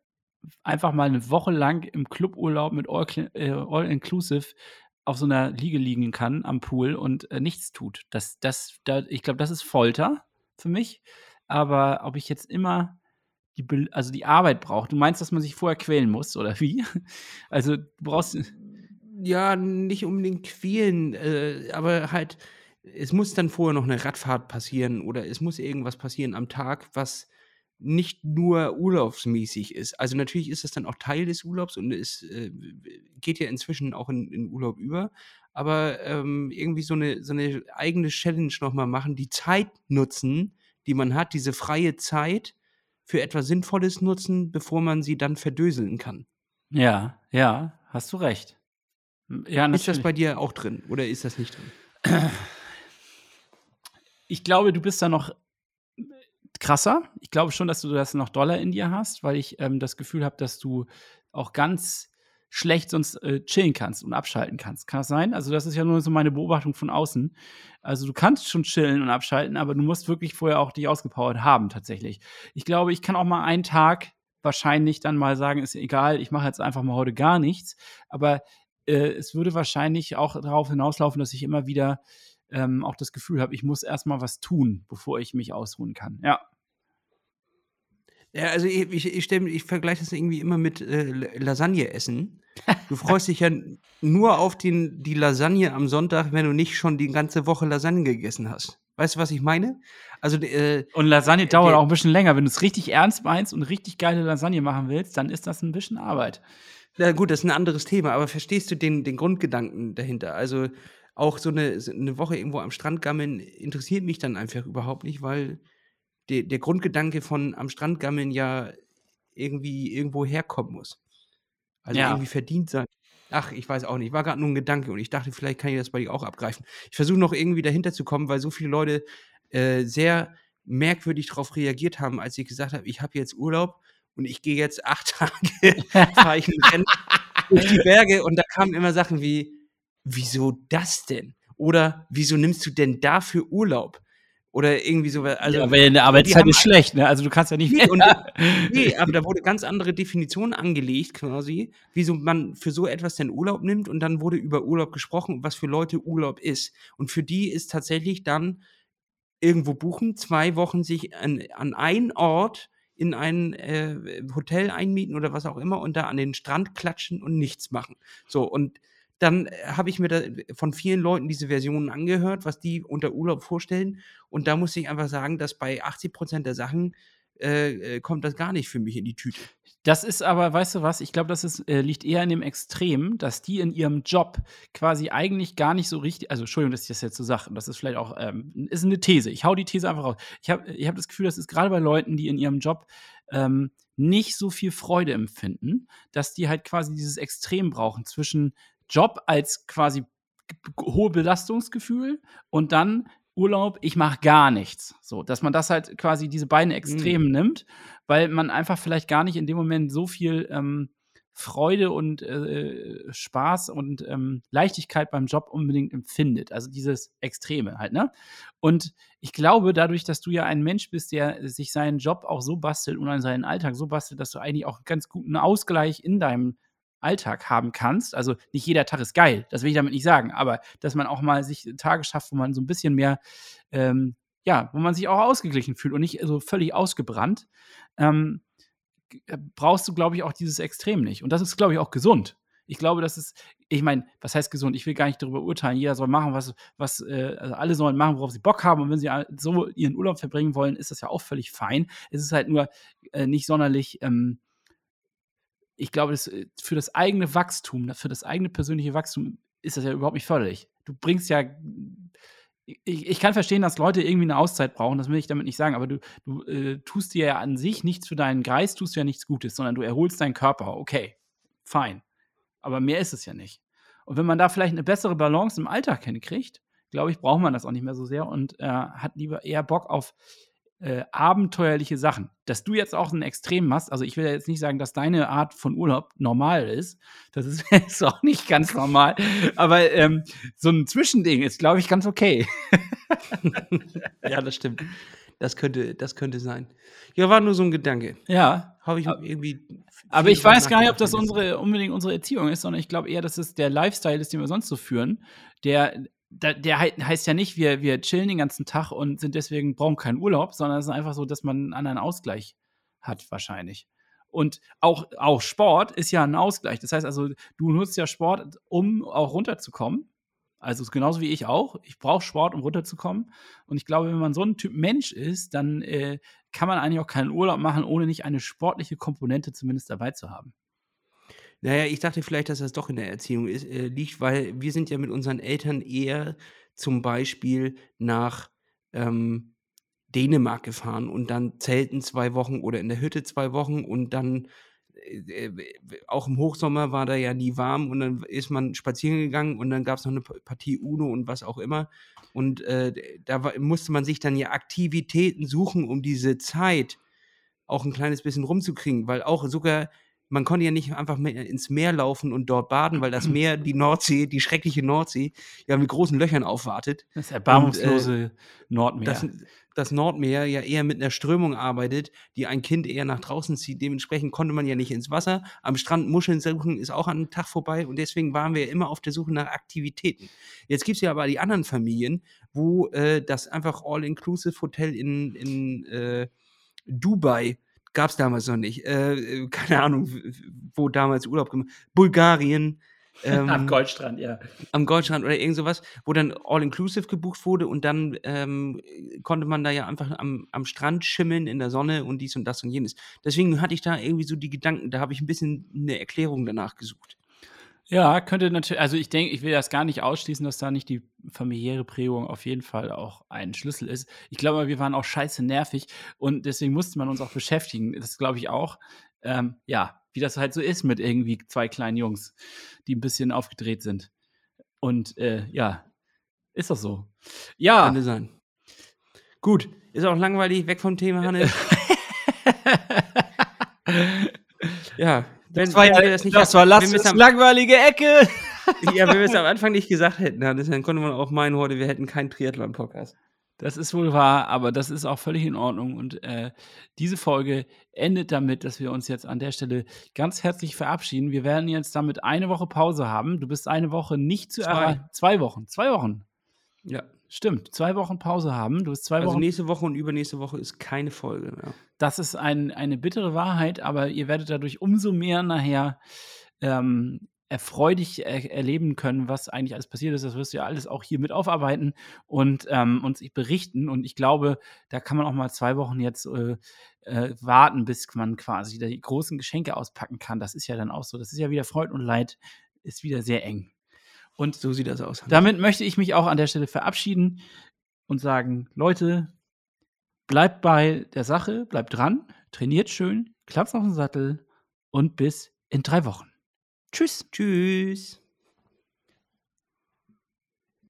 Speaker 2: einfach mal eine Woche lang im Cluburlaub mit All-Inclusive äh, auf so einer Liege liegen kann am Pool und äh, nichts tut. Das, das, da, ich glaube, das ist Folter für mich aber ob ich jetzt immer die, Be also die Arbeit brauche. Du meinst, dass man sich vorher quälen muss, oder wie? Also du brauchst.
Speaker 1: Ja, nicht unbedingt quälen, äh, aber halt es muss dann vorher noch eine Radfahrt passieren oder es muss irgendwas passieren am Tag, was nicht nur urlaubsmäßig ist. Also natürlich ist das dann auch Teil des Urlaubs und es äh, geht ja inzwischen auch in, in Urlaub über. Aber ähm, irgendwie so eine, so eine eigene Challenge nochmal machen, die Zeit nutzen, die man hat, diese freie Zeit für etwas Sinnvolles nutzen, bevor man sie dann verdöseln kann.
Speaker 2: Ja, ja, hast du recht.
Speaker 1: Ja, ist das bei dir auch drin oder ist das nicht drin?
Speaker 2: Ich glaube, du bist da noch krasser. Ich glaube schon, dass du das noch doller in dir hast, weil ich ähm, das Gefühl habe, dass du auch ganz schlecht sonst äh, chillen kannst und abschalten kannst. Kann das sein? Also, das ist ja nur so meine Beobachtung von außen. Also, du kannst schon chillen und abschalten, aber du musst wirklich vorher auch dich ausgepowert haben, tatsächlich. Ich glaube, ich kann auch mal einen Tag wahrscheinlich dann mal sagen, ist egal, ich mache jetzt einfach mal heute gar nichts. Aber äh, es würde wahrscheinlich auch darauf hinauslaufen, dass ich immer wieder ähm, auch das Gefühl habe, ich muss erstmal was tun, bevor ich mich ausruhen kann. Ja.
Speaker 1: Ja, also ich, ich, ich, ich vergleiche das irgendwie immer mit äh, Lasagne essen. Du freust dich ja nur auf den, die Lasagne am Sonntag, wenn du nicht schon die ganze Woche Lasagne gegessen hast. Weißt du, was ich meine?
Speaker 2: Also, äh, und Lasagne dauert auch ein bisschen länger. Wenn du es richtig ernst meinst und richtig geile Lasagne machen willst, dann ist das ein bisschen Arbeit.
Speaker 1: Na gut, das ist ein anderes Thema, aber verstehst du den, den Grundgedanken dahinter? Also, auch so eine, eine Woche irgendwo am Strand gammeln interessiert mich dann einfach überhaupt nicht, weil de, der Grundgedanke von am Strand gammeln ja irgendwie irgendwo herkommen muss. Also ja. irgendwie verdient sein. Ach, ich weiß auch nicht. War gerade nur ein Gedanke und ich dachte, vielleicht kann ich das bei dir auch abgreifen. Ich versuche noch irgendwie dahinter zu kommen, weil so viele Leute äh, sehr merkwürdig darauf reagiert haben, als ich gesagt habe, ich habe jetzt Urlaub und ich gehe jetzt acht Tage, fahre ich ein Rennen durch die Berge und da kamen immer Sachen wie, wieso das denn? Oder wieso nimmst du denn dafür Urlaub? Oder irgendwie so.
Speaker 2: Also, ja, weil eine Arbeitszeit ist schlecht, ne? Also du kannst ja nicht.
Speaker 1: Nee, und, nee, aber da wurde ganz andere Definition angelegt, quasi, wieso man für so etwas denn Urlaub nimmt und dann wurde über Urlaub gesprochen, was für Leute Urlaub ist. Und für die ist tatsächlich dann irgendwo buchen, zwei Wochen sich an, an einen Ort in ein äh, Hotel einmieten oder was auch immer und da an den Strand klatschen und nichts machen. So, und dann äh, habe ich mir da von vielen Leuten diese Versionen angehört, was die unter Urlaub vorstellen. Und da muss ich einfach sagen, dass bei 80 Prozent der Sachen äh, äh, kommt das gar nicht für mich in die Tüte.
Speaker 2: Das ist aber, weißt du was, ich glaube, das ist, äh, liegt eher in dem Extrem, dass die in ihrem Job quasi eigentlich gar nicht so richtig, also Entschuldigung, dass ich das jetzt so sage, das ist vielleicht auch, ähm, ist eine These. Ich hau die These einfach raus. Ich habe ich hab das Gefühl, das ist gerade bei Leuten, die in ihrem Job ähm, nicht so viel Freude empfinden, dass die halt quasi dieses Extrem brauchen zwischen Job als quasi hohe Belastungsgefühl und dann Urlaub, ich mache gar nichts. So, dass man das halt quasi diese beiden Extremen mhm. nimmt, weil man einfach vielleicht gar nicht in dem Moment so viel ähm, Freude und äh, Spaß und ähm, Leichtigkeit beim Job unbedingt empfindet. Also dieses Extreme halt, ne? Und ich glaube, dadurch, dass du ja ein Mensch bist, der sich seinen Job auch so bastelt und an seinen Alltag so bastelt, dass du eigentlich auch ganz guten Ausgleich in deinem Alltag haben kannst. Also nicht jeder Tag ist geil, das will ich damit nicht sagen, aber dass man auch mal sich Tage schafft, wo man so ein bisschen mehr, ähm, ja, wo man sich auch ausgeglichen fühlt und nicht so völlig ausgebrannt, ähm, äh, brauchst du, glaube ich, auch dieses Extrem nicht. Und das ist, glaube ich, auch gesund. Ich glaube, das ist, ich meine, was heißt gesund? Ich will gar nicht darüber urteilen. Jeder soll machen, was, was äh, also alle sollen machen, worauf sie Bock haben. Und wenn sie so ihren Urlaub verbringen wollen, ist das ja auch völlig fein. Es ist halt nur äh, nicht sonderlich ähm, ich glaube, das, äh, für das eigene Wachstum, für das eigene persönliche Wachstum ist das ja überhaupt nicht förderlich. Du bringst ja. Ich, ich kann verstehen, dass Leute irgendwie eine Auszeit brauchen, das will ich damit nicht sagen, aber du, du äh, tust dir ja an sich nichts für deinen Geist, tust ja nichts Gutes, sondern du erholst deinen Körper. Okay, fein. Aber mehr ist es ja nicht. Und wenn man da vielleicht eine bessere Balance im Alltag hinkriegt, glaube ich, braucht man das auch nicht mehr so sehr und äh, hat lieber eher Bock auf äh, abenteuerliche Sachen. Dass du jetzt auch ein Extrem machst, also ich will ja jetzt nicht sagen, dass deine Art von Urlaub normal ist. Das ist jetzt auch nicht ganz normal. Aber ähm, so ein Zwischending ist, glaube ich, ganz okay.
Speaker 1: ja, das stimmt. Das könnte, das könnte sein. Ja, war nur so ein Gedanke.
Speaker 2: Ja. Habe ich irgendwie. Aber ich weiß gar nicht, ob das unsere, unbedingt unsere Erziehung ist, sondern ich glaube eher, dass es der Lifestyle ist, den wir sonst so führen, der der, heißt ja nicht, wir, wir chillen den ganzen Tag und sind deswegen brauchen keinen Urlaub, sondern es ist einfach so, dass man einen anderen Ausgleich hat, wahrscheinlich. Und auch, auch Sport ist ja ein Ausgleich. Das heißt also, du nutzt ja Sport, um auch runterzukommen. Also genauso wie ich auch. Ich brauche Sport, um runterzukommen. Und ich glaube, wenn man so ein Typ Mensch ist, dann äh, kann man eigentlich auch keinen Urlaub machen, ohne nicht eine sportliche Komponente zumindest dabei zu haben.
Speaker 1: Naja, ich dachte vielleicht, dass das doch in der Erziehung ist, äh, liegt, weil wir sind ja mit unseren Eltern eher zum Beispiel nach ähm, Dänemark gefahren und dann zelten zwei Wochen oder in der Hütte zwei Wochen und dann äh, äh, auch im Hochsommer war da ja nie warm und dann ist man spazieren gegangen und dann gab es noch eine Partie Uno und was auch immer. Und äh, da war, musste man sich dann ja Aktivitäten suchen, um diese Zeit auch ein kleines bisschen rumzukriegen, weil auch sogar man konnte ja nicht einfach ins Meer laufen und dort baden, weil das Meer, die Nordsee, die schreckliche Nordsee, ja mit großen Löchern aufwartet.
Speaker 2: Das erbarmungslose und, äh, Nordmeer.
Speaker 1: Das, das, Nordmeer ja eher mit einer Strömung arbeitet, die ein Kind eher nach draußen zieht. Dementsprechend konnte man ja nicht ins Wasser. Am Strand Muscheln suchen ist auch an einem Tag vorbei und deswegen waren wir ja immer auf der Suche nach Aktivitäten. Jetzt gibt es ja aber die anderen Familien, wo äh, das einfach All-Inclusive-Hotel in, in äh, Dubai gab es damals noch nicht. Äh, äh keine Ahnung, wo damals Urlaub gemacht. Bulgarien.
Speaker 2: Ähm, am Goldstrand, ja.
Speaker 1: Am Goldstrand oder irgend sowas, wo dann All-Inclusive gebucht wurde und dann ähm, konnte man da ja einfach am, am Strand schimmeln in der Sonne und dies und das und jenes. Deswegen hatte ich da irgendwie so die Gedanken, da habe ich ein bisschen eine Erklärung danach gesucht.
Speaker 2: Ja, könnte natürlich, also ich denke, ich will das gar nicht ausschließen, dass da nicht die familiäre Prägung auf jeden Fall auch ein Schlüssel ist. Ich glaube, wir waren auch scheiße nervig und deswegen musste man uns auch beschäftigen. Das glaube ich auch. Ähm, ja, wie das halt so ist mit irgendwie zwei kleinen Jungs, die ein bisschen aufgedreht sind. Und äh, ja, ist doch so. Ja.
Speaker 1: Könnte sein. Gut, ist auch langweilig, weg vom Thema, Hannes.
Speaker 2: ja, wenn, das war, ja, das nicht das war Lasses am, langweilige Ecke.
Speaker 1: ja, wenn wir es am Anfang nicht gesagt hätten, dann konnte man auch meinen heute, wir hätten keinen Triathlon-Podcast.
Speaker 2: Das ist wohl wahr, aber das ist auch völlig in Ordnung. Und äh, diese Folge endet damit, dass wir uns jetzt an der Stelle ganz herzlich verabschieden. Wir werden jetzt damit eine Woche Pause haben. Du bist eine Woche nicht zu erreichen. Zwei Wochen. Zwei Wochen.
Speaker 1: Ja.
Speaker 2: Stimmt, zwei Wochen Pause haben. Du bist zwei also Wochen.
Speaker 1: nächste Woche und übernächste Woche ist keine Folge mehr.
Speaker 2: Das ist ein, eine bittere Wahrheit, aber ihr werdet dadurch umso mehr nachher ähm, erfreulich er erleben können, was eigentlich alles passiert ist. Das wirst du ja alles auch hier mit aufarbeiten und ähm, uns berichten. Und ich glaube, da kann man auch mal zwei Wochen jetzt äh, äh, warten, bis man quasi die großen Geschenke auspacken kann. Das ist ja dann auch so. Das ist ja wieder Freud und Leid, ist wieder sehr eng. Und so sieht das aus. Damit möchte ich mich auch an der Stelle verabschieden und sagen, Leute, bleibt bei der Sache, bleibt dran, trainiert schön, klappt auf den Sattel und bis in drei Wochen. Tschüss.
Speaker 1: Tschüss.